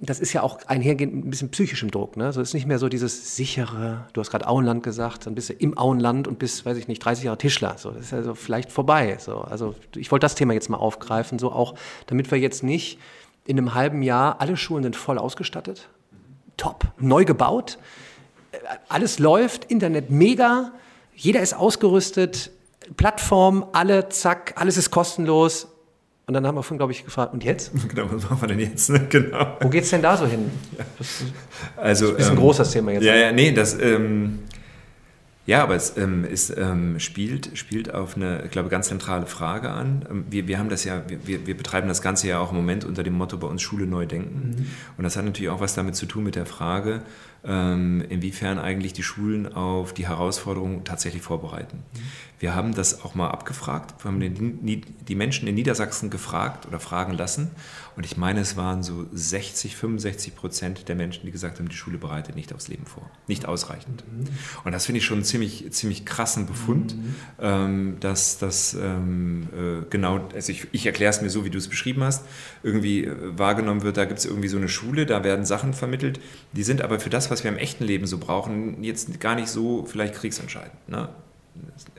das ist ja auch einhergehend mit ein bisschen psychischem Druck. Ne? So ist nicht mehr so dieses sichere, du hast gerade Auenland gesagt, dann bist du im Auenland und bist, weiß ich nicht, 30 Jahre Tischler. So, das ist ja so vielleicht vorbei. So. Also ich wollte das Thema jetzt mal aufgreifen, so auch, damit wir jetzt nicht in einem halben Jahr, alle Schulen sind voll ausgestattet, top, neu gebaut, äh, alles läuft, Internet mega, jeder ist ausgerüstet, Plattform, alle, zack, alles ist kostenlos. Und dann haben wir vorhin, glaube ich, gefragt, und jetzt? Genau, was machen wir denn jetzt? genau. Wo geht es denn da so hin? Ja. also, das ist ein ähm, großes Thema jetzt. Ja, ja, nee, das, ähm, ja, aber es, ähm, es ähm, spielt, spielt auf eine, ich glaube, ganz zentrale Frage an. Ähm, wir, wir haben das ja, wir, wir betreiben das Ganze ja auch im Moment unter dem Motto bei uns Schule neu denken. Mhm. Und das hat natürlich auch was damit zu tun mit der Frage, inwiefern eigentlich die Schulen auf die Herausforderungen tatsächlich vorbereiten. Mhm. Wir haben das auch mal abgefragt, wir haben die, die Menschen in Niedersachsen gefragt oder fragen lassen. Und ich meine, es waren so 60, 65 Prozent der Menschen, die gesagt haben, die Schule bereitet nicht aufs Leben vor. Nicht ausreichend. Mhm. Und das finde ich schon einen ziemlich, ziemlich krassen Befund, mhm. ähm, dass das ähm, äh, genau, also ich, ich erkläre es mir so, wie du es beschrieben hast, irgendwie äh, wahrgenommen wird, da gibt es irgendwie so eine Schule, da werden Sachen vermittelt, die sind aber für das, was wir im echten Leben so brauchen, jetzt gar nicht so vielleicht kriegsentscheidend. Ne?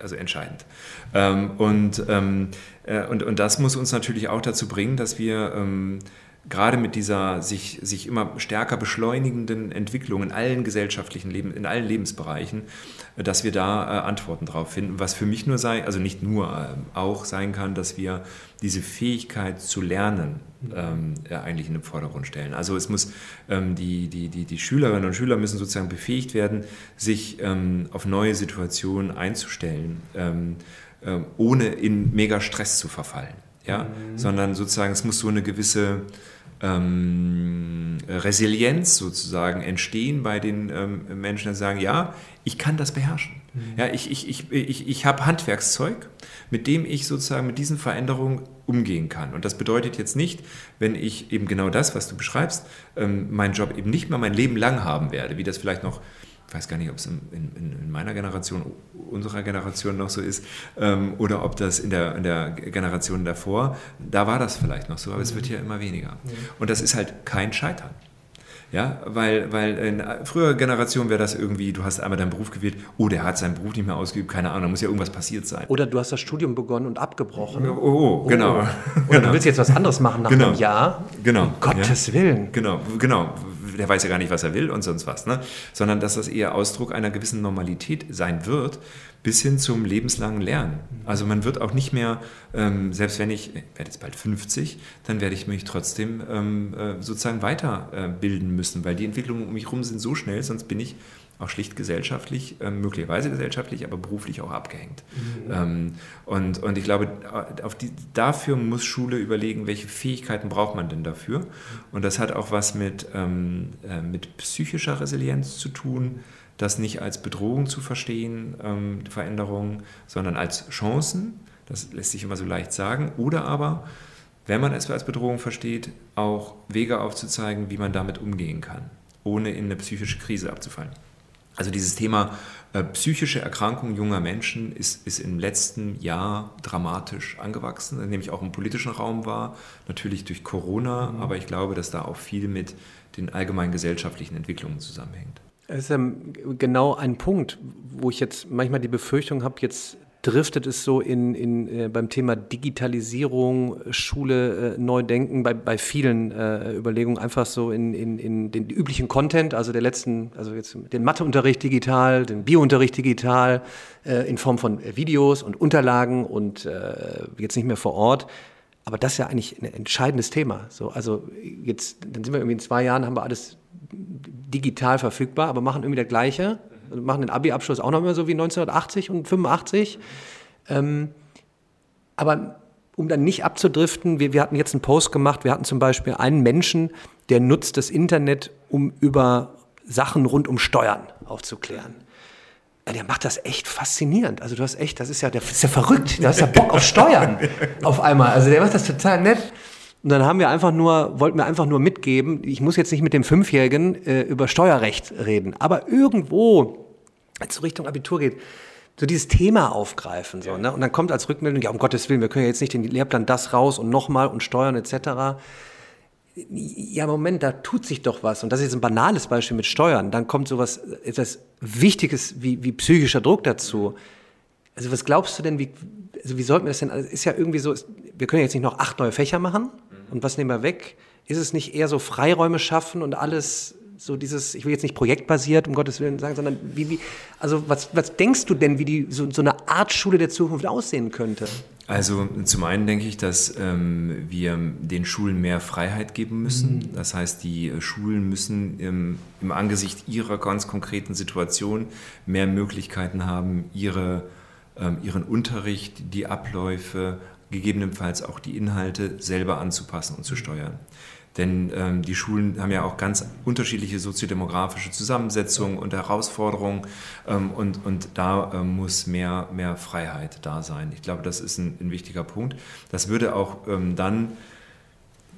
also entscheidend. Ähm, und, ähm, äh, und, und das muss uns natürlich auch dazu bringen, dass wir ähm, gerade mit dieser sich, sich immer stärker beschleunigenden Entwicklung in allen gesellschaftlichen Leben, in allen Lebensbereichen, dass wir da äh, Antworten drauf finden. Was für mich nur sei, also nicht nur, äh, auch sein kann, dass wir diese Fähigkeit zu lernen ähm, eigentlich in den Vordergrund stellen. Also es muss ähm, die, die, die, die Schülerinnen und Schüler müssen sozusagen befähigt werden, sich ähm, auf neue Situationen einzustellen, ähm, äh, ohne in mega Stress zu verfallen. Ja? Mhm. Sondern sozusagen es muss so eine gewisse ähm, Resilienz sozusagen entstehen bei den ähm, Menschen, die sagen, ja, ich kann das beherrschen. Mhm. Ja, ich ich, ich, ich, ich habe Handwerkszeug, mit dem ich sozusagen mit diesen Veränderungen umgehen kann. Und das bedeutet jetzt nicht, wenn ich eben genau das, was du beschreibst, ähm, meinen Job eben nicht mehr mein Leben lang haben werde, wie das vielleicht noch ich weiß gar nicht, ob es in, in, in, meiner Generation, unserer Generation noch so ist, ähm, oder ob das in der, in der Generation davor, da war das vielleicht noch so, aber mhm. es wird ja immer weniger. Mhm. Und das ist halt kein Scheitern. Ja, weil, weil in früherer Generation wäre das irgendwie, du hast einmal deinen Beruf gewählt, oh, der hat seinen Beruf nicht mehr ausgeübt, keine Ahnung, da muss ja irgendwas passiert sein. Oder du hast das Studium begonnen und abgebrochen. Oh, oh, oh genau. Oder genau. du willst jetzt was anderes machen nach genau. einem Jahr. Genau. Um Gottes ja. Willen. Genau, genau der weiß ja gar nicht, was er will und sonst was, ne? sondern dass das eher Ausdruck einer gewissen Normalität sein wird, bis hin zum lebenslangen Lernen. Also man wird auch nicht mehr, ähm, selbst wenn ich, ich werde jetzt bald 50, dann werde ich mich trotzdem ähm, äh, sozusagen weiterbilden müssen, weil die Entwicklungen um mich herum sind so schnell, sonst bin ich auch schlicht gesellschaftlich, äh, möglicherweise gesellschaftlich, aber beruflich auch abgehängt. Mhm. Ähm, und, und ich glaube, auf die, dafür muss Schule überlegen, welche Fähigkeiten braucht man denn dafür. Und das hat auch was mit, ähm, äh, mit psychischer Resilienz zu tun, das nicht als Bedrohung zu verstehen, ähm, Veränderungen, sondern als Chancen. Das lässt sich immer so leicht sagen. Oder aber, wenn man es als Bedrohung versteht, auch Wege aufzuzeigen, wie man damit umgehen kann, ohne in eine psychische Krise abzufallen. Also dieses Thema äh, psychische Erkrankung junger Menschen ist, ist im letzten Jahr dramatisch angewachsen, nämlich auch im politischen Raum war, natürlich durch Corona, mhm. aber ich glaube, dass da auch viel mit den allgemeinen gesellschaftlichen Entwicklungen zusammenhängt. Das ist ähm, genau ein Punkt, wo ich jetzt manchmal die Befürchtung habe, jetzt driftet es so in, in, äh, beim Thema Digitalisierung, Schule äh, neu denken, bei, bei vielen äh, Überlegungen einfach so in, in, in den üblichen Content, also der letzten, also jetzt den Matheunterricht digital, den Biounterricht digital, äh, in Form von Videos und Unterlagen und äh, jetzt nicht mehr vor Ort. Aber das ist ja eigentlich ein entscheidendes Thema. So, also jetzt, dann sind wir irgendwie in zwei Jahren, haben wir alles digital verfügbar, aber machen irgendwie das Gleiche machen den Abi-Abschluss auch noch immer so wie 1980 und 85. Ähm, aber um dann nicht abzudriften, wir, wir hatten jetzt einen Post gemacht, wir hatten zum Beispiel einen Menschen, der nutzt das Internet, um über Sachen rund um Steuern aufzuklären. Ja, der macht das echt faszinierend. Also du hast echt, das ist ja, der ist ja verrückt, der hast ja Bock auf Steuern auf einmal. Also der macht das total nett. Und dann haben wir einfach nur, wollten wir einfach nur mitgeben, ich muss jetzt nicht mit dem Fünfjährigen äh, über Steuerrecht reden, aber irgendwo, als es Richtung Abitur geht, so dieses Thema aufgreifen. So, ne? Und dann kommt als Rückmeldung, ja, um Gottes Willen, wir können ja jetzt nicht den Lehrplan das raus und nochmal und Steuern etc. Ja, Moment, da tut sich doch was. Und das ist jetzt ein banales Beispiel mit Steuern. Dann kommt sowas, etwas Wichtiges wie, wie psychischer Druck dazu. Also was glaubst du denn, wie, also wie sollten wir das denn, also ist ja irgendwie so, wir können jetzt nicht noch acht neue Fächer machen und was nehmen wir weg? Ist es nicht eher so Freiräume schaffen und alles so dieses, ich will jetzt nicht projektbasiert, um Gottes Willen sagen, sondern wie, wie also was, was denkst du denn, wie die, so, so eine Art Schule der Zukunft aussehen könnte? Also zum einen denke ich, dass ähm, wir den Schulen mehr Freiheit geben müssen. Mhm. Das heißt, die äh, Schulen müssen im, im, Angesicht ihrer ganz konkreten Situation mehr Möglichkeiten haben, ihre, ähm, ihren Unterricht, die Abläufe gegebenenfalls auch die Inhalte selber anzupassen und zu steuern. Denn ähm, die Schulen haben ja auch ganz unterschiedliche soziodemografische Zusammensetzungen und Herausforderungen ähm, und, und da ähm, muss mehr, mehr Freiheit da sein. Ich glaube, das ist ein, ein wichtiger Punkt. Das würde auch ähm, dann,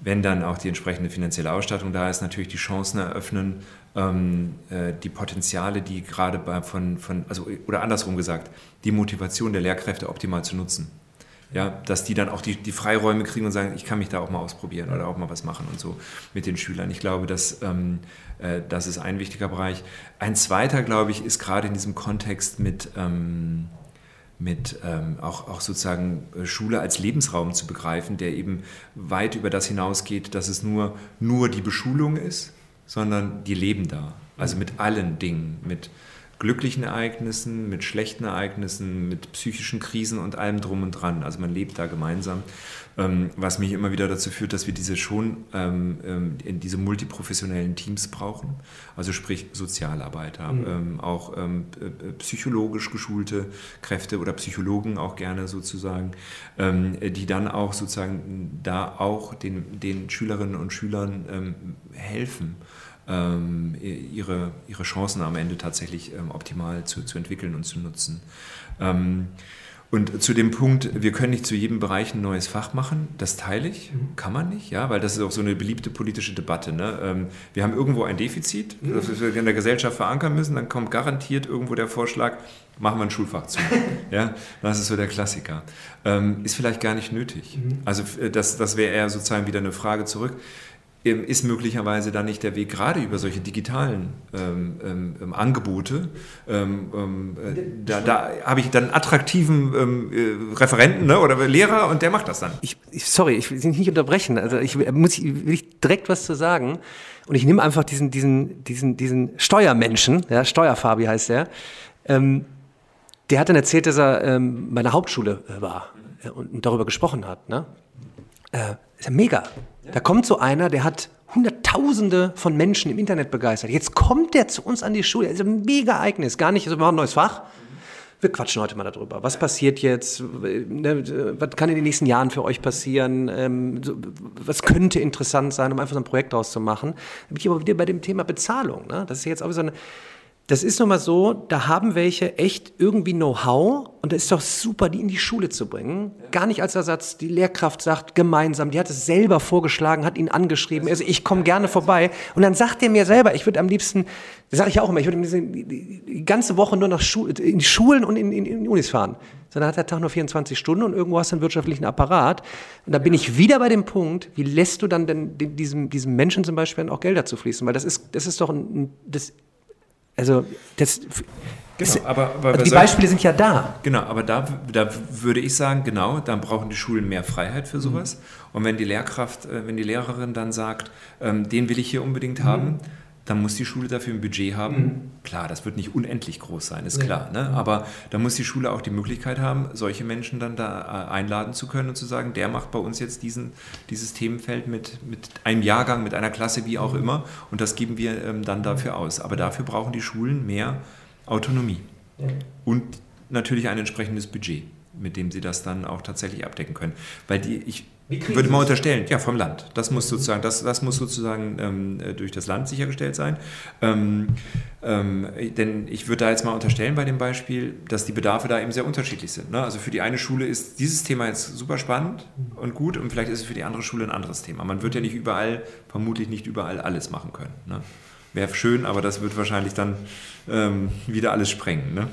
wenn dann auch die entsprechende finanzielle Ausstattung da ist, natürlich die Chancen eröffnen, ähm, äh, die Potenziale, die gerade bei, von, von, also, oder andersrum gesagt, die Motivation der Lehrkräfte optimal zu nutzen ja, dass die dann auch die, die Freiräume kriegen und sagen, ich kann mich da auch mal ausprobieren oder auch mal was machen und so mit den Schülern. Ich glaube, dass, ähm, äh, das ist ein wichtiger Bereich. Ein zweiter, glaube ich, ist gerade in diesem Kontext mit, ähm, mit ähm, auch, auch sozusagen äh, Schule als Lebensraum zu begreifen, der eben weit über das hinausgeht, dass es nur, nur die Beschulung ist, sondern die leben da. Also mit allen Dingen, mit glücklichen Ereignissen, mit schlechten Ereignissen, mit psychischen Krisen und allem drum und dran. Also man lebt da gemeinsam, ähm, was mich immer wieder dazu führt, dass wir diese schon ähm, ähm, in diese multiprofessionellen Teams brauchen. Also sprich Sozialarbeiter, mhm. auch psychologisch geschulte Kräfte oder Psychologen auch gerne sozusagen, die dann auch sozusagen da auch den, den Schülerinnen und Schülern helfen ähm, ihre, ihre Chancen am Ende tatsächlich ähm, optimal zu, zu entwickeln und zu nutzen. Ähm, und zu dem Punkt, wir können nicht zu jedem Bereich ein neues Fach machen, das teile ich, mhm. kann man nicht, ja, weil das ist auch so eine beliebte politische Debatte. Ne? Ähm, wir haben irgendwo ein Defizit, mhm. das wir in der Gesellschaft verankern müssen, dann kommt garantiert irgendwo der Vorschlag, machen wir ein Schulfach zu. ja, das ist so der Klassiker. Ähm, ist vielleicht gar nicht nötig. Mhm. Also äh, das, das wäre eher sozusagen wieder eine Frage zurück ist möglicherweise dann nicht der Weg, gerade über solche digitalen ähm, ähm, ähm Angebote. Ähm, ähm, äh, da, da habe ich dann attraktiven ähm, äh, Referenten ne, oder Lehrer und der macht das dann. Ich, ich, sorry, ich will Sie nicht unterbrechen. Also ich muss will ich direkt was zu sagen. Und ich nehme einfach diesen, diesen, diesen, diesen Steuermenschen, ja, Steuerfabi heißt der, der hat dann erzählt, dass er bei einer Hauptschule äh, war äh, und, und darüber gesprochen hat. Ne? Äh, ist ja mega. Da kommt so einer, der hat Hunderttausende von Menschen im Internet begeistert. Jetzt kommt der zu uns an die Schule. Das ist ein mega Ereignis. Gar nicht, also wir machen ein neues Fach. Wir quatschen heute mal darüber. Was passiert jetzt? Ne, was kann in den nächsten Jahren für euch passieren? Ähm, was könnte interessant sein, um einfach so ein Projekt daraus zu machen? Da bin ich aber wieder bei dem Thema Bezahlung. Ne? Das ist jetzt auch so eine das ist nun mal so, da haben welche echt irgendwie Know-how und es ist doch super, die in die Schule zu bringen. Gar nicht als Ersatz. Die Lehrkraft sagt gemeinsam, die hat es selber vorgeschlagen, hat ihn angeschrieben. Also ich komme gerne vorbei. Und dann sagt er mir selber, ich würde am liebsten, das sage ich auch immer, ich würde die ganze Woche nur nach Schu in die Schulen und in, in, in Unis fahren. Sondern hat der Tag nur 24 Stunden und irgendwo hast du einen wirtschaftlichen Apparat. Und da bin ich wieder bei dem Punkt, wie lässt du dann denn diesem, diesem Menschen zum Beispiel auch Gelder zu fließen? Weil das ist, das ist doch ein, das also das. Genau, aber, aber also die Beispiele sind ja da. Genau, aber da, da würde ich sagen, genau, dann brauchen die Schulen mehr Freiheit für sowas. Mhm. Und wenn die Lehrkraft, äh, wenn die Lehrerin dann sagt, ähm, den will ich hier unbedingt mhm. haben, dann muss die Schule dafür ein Budget haben. Mhm. Klar, das wird nicht unendlich groß sein, ist ja. klar. Ne? Aber da muss die Schule auch die Möglichkeit haben, solche Menschen dann da äh, einladen zu können und zu sagen, der macht bei uns jetzt diesen, dieses Themenfeld mit, mit einem Jahrgang, mit einer Klasse, wie auch mhm. immer. Und das geben wir ähm, dann dafür aus. Aber dafür brauchen die Schulen mehr Autonomie. Ja. Und natürlich ein entsprechendes Budget, mit dem sie das dann auch tatsächlich abdecken können. Weil die, ich würde mal unterstellen, ja, vom Land. Das muss sozusagen, das, das muss sozusagen ähm, durch das Land sichergestellt sein. Ähm, ähm, denn ich würde da jetzt mal unterstellen bei dem Beispiel, dass die Bedarfe da eben sehr unterschiedlich sind. Ne? Also für die eine Schule ist dieses Thema jetzt super spannend und gut und vielleicht ist es für die andere Schule ein anderes Thema. Man wird ja nicht überall, vermutlich nicht überall alles machen können. Ne? Wäre schön, aber das wird wahrscheinlich dann ähm, wieder alles sprengen. Ne?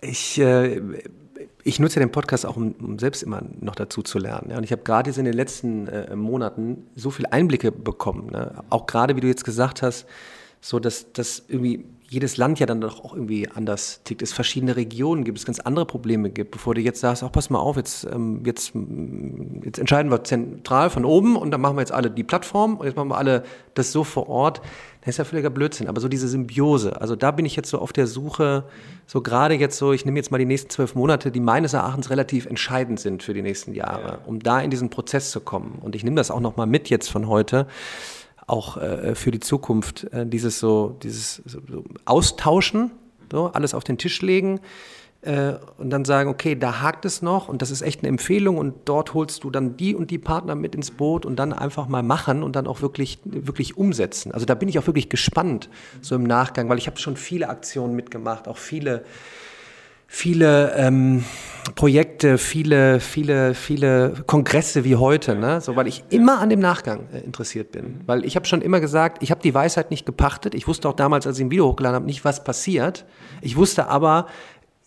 Ich äh, ich nutze den Podcast auch, um, um, selbst immer noch dazu zu lernen. Ja. Und ich habe gerade in den letzten äh, Monaten so viele Einblicke bekommen. Ne. Auch gerade, wie du jetzt gesagt hast, so dass, dass irgendwie jedes Land ja dann doch auch irgendwie anders tickt. Es verschiedene Regionen gibt, es ganz andere Probleme gibt, bevor du jetzt sagst, ach pass mal auf, jetzt, ähm, jetzt, jetzt entscheiden wir zentral von oben und dann machen wir jetzt alle die Plattform und jetzt machen wir alle das so vor Ort. Das ist ja völliger Blödsinn. Aber so diese Symbiose, also da bin ich jetzt so auf der Suche, so gerade jetzt so, ich nehme jetzt mal die nächsten zwölf Monate, die meines Erachtens relativ entscheidend sind für die nächsten Jahre, um da in diesen Prozess zu kommen. Und ich nehme das auch nochmal mit jetzt von heute auch äh, für die Zukunft äh, dieses so, dieses so, so Austauschen, so, alles auf den Tisch legen äh, und dann sagen, okay, da hakt es noch und das ist echt eine Empfehlung und dort holst du dann die und die Partner mit ins Boot und dann einfach mal machen und dann auch wirklich, wirklich umsetzen. Also da bin ich auch wirklich gespannt, so im Nachgang, weil ich habe schon viele Aktionen mitgemacht, auch viele viele ähm, Projekte, viele, viele, viele Kongresse wie heute, ne? so, weil ich immer an dem Nachgang äh, interessiert bin. Weil ich habe schon immer gesagt, ich habe die Weisheit nicht gepachtet. Ich wusste auch damals, als ich ein Video hochgeladen habe, nicht, was passiert. Ich wusste aber,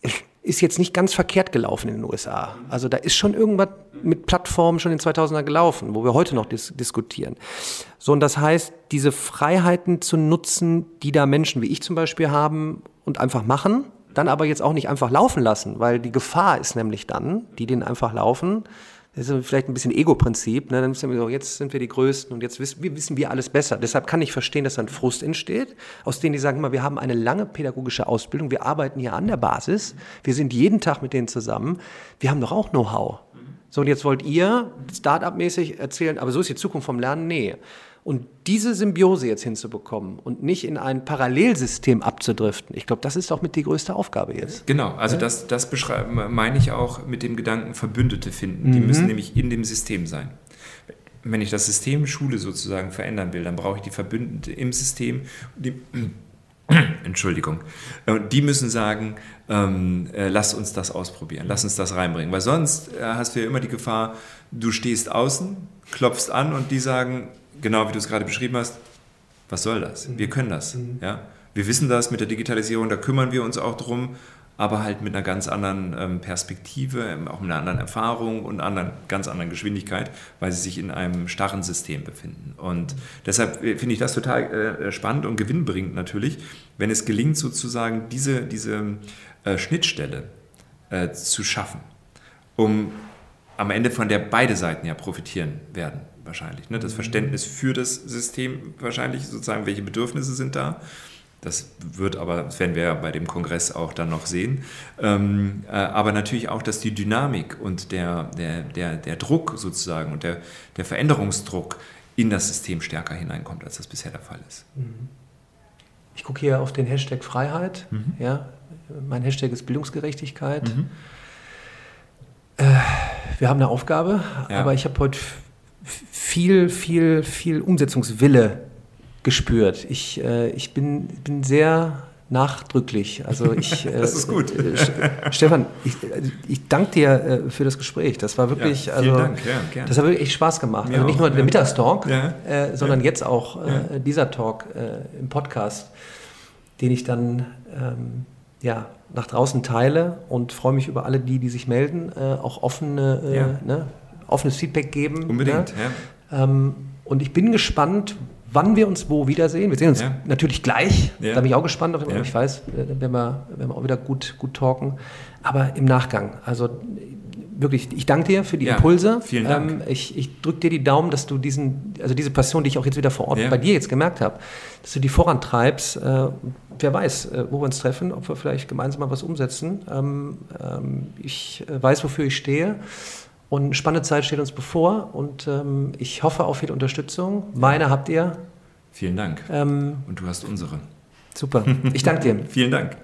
ist jetzt nicht ganz verkehrt gelaufen in den USA. Also da ist schon irgendwas mit Plattformen schon in 2000er gelaufen, wo wir heute noch dis diskutieren. So, und das heißt, diese Freiheiten zu nutzen, die da Menschen wie ich zum Beispiel haben und einfach machen, dann aber jetzt auch nicht einfach laufen lassen, weil die Gefahr ist nämlich dann, die den einfach laufen, das ist vielleicht ein bisschen Ego-Prinzip, ne? dann müssen wir so, jetzt sind wir die Größten und jetzt wissen wir, wissen wir alles besser. Deshalb kann ich verstehen, dass dann Frust entsteht, aus denen die sagen immer, wir haben eine lange pädagogische Ausbildung, wir arbeiten hier an der Basis, wir sind jeden Tag mit denen zusammen, wir haben doch auch Know-how. So, und jetzt wollt ihr Start-up-mäßig erzählen, aber so ist die Zukunft vom Lernen? Nee. Und diese Symbiose jetzt hinzubekommen und nicht in ein Parallelsystem abzudriften, ich glaube, das ist auch mit die größte Aufgabe jetzt. Genau, also das, das meine ich auch mit dem Gedanken Verbündete finden. Mhm. Die müssen nämlich in dem System sein. Wenn ich das System Schule sozusagen verändern will, dann brauche ich die Verbündete im System. Die, Entschuldigung. Äh, die müssen sagen, ähm, äh, lass uns das ausprobieren, lass uns das reinbringen. Weil sonst äh, hast du ja immer die Gefahr, du stehst außen, klopfst an und die sagen, genau wie du es gerade beschrieben hast, was soll das? Wir können das. Mhm. Ja? Wir wissen das mit der Digitalisierung, da kümmern wir uns auch drum, aber halt mit einer ganz anderen ähm, Perspektive, ähm, auch mit einer anderen Erfahrung und einer ganz anderen Geschwindigkeit, weil sie sich in einem starren System befinden. Und deshalb äh, finde ich das total äh, spannend und gewinnbringend natürlich, wenn es gelingt, sozusagen diese, diese äh, Schnittstelle zu schaffen, um am Ende von der beide Seiten ja profitieren werden wahrscheinlich. Ne? Das Verständnis für das System wahrscheinlich, sozusagen, welche Bedürfnisse sind da. Das wird aber, das werden wir ja bei dem Kongress auch dann noch sehen. Ähm, äh, aber natürlich auch, dass die Dynamik und der, der, der, der Druck sozusagen und der, der Veränderungsdruck in das System stärker hineinkommt, als das bisher der Fall ist. Mhm. Ich gucke hier auf den Hashtag Freiheit. Mhm. Ja, mein Hashtag ist Bildungsgerechtigkeit. Mhm. Äh, wir haben eine Aufgabe, ja. aber ich habe heute viel, viel, viel Umsetzungswille gespürt. Ich, äh, ich bin, bin sehr nachdrücklich. Also ich, äh, das ist gut. Äh, Stefan, ich, ich danke dir äh, für das Gespräch. Das war wirklich, ja, also, Dank. Ja, das hat wirklich echt Spaß gemacht. Mir also nicht auch, nur der Mittagstalk, ja. Äh, sondern jetzt auch äh, dieser Talk im Podcast, den ich dann ähm, ja, nach draußen teile und freue mich über alle die, die sich melden, auch offene, ne, offenes Feedback geben. Unbedingt, ne? ja. Ähm, und ich bin gespannt, wann wir uns wo wiedersehen. Wir sehen uns Ja. natürlich gleich. Ja. Da bin ich auch gespannt, auf, Ja. ich weiß, äh, wenn wir, wenn wir auch wieder gut, gut talken. Aber im Nachgang. Also wirklich, ich danke dir für die Ja, Impulse. vielen Dank. Ähm, ich ich drücke dir die Daumen, dass du diesen, also diese Passion, die ich auch jetzt wieder vor Ort Ja. bei dir jetzt gemerkt habe, dass du die vorantreibst. Äh, wer weiß, äh, wo wir uns treffen, ob wir vielleicht gemeinsam mal was umsetzen. Ähm, ähm, ich äh, weiß, wofür ich stehe. Und eine spannende Zeit steht uns bevor und ähm, ich hoffe auf viel Unterstützung. Meine habt ihr. Vielen Dank. Ähm, Und du hast unsere. super. Ich danke dir. Vielen Dank.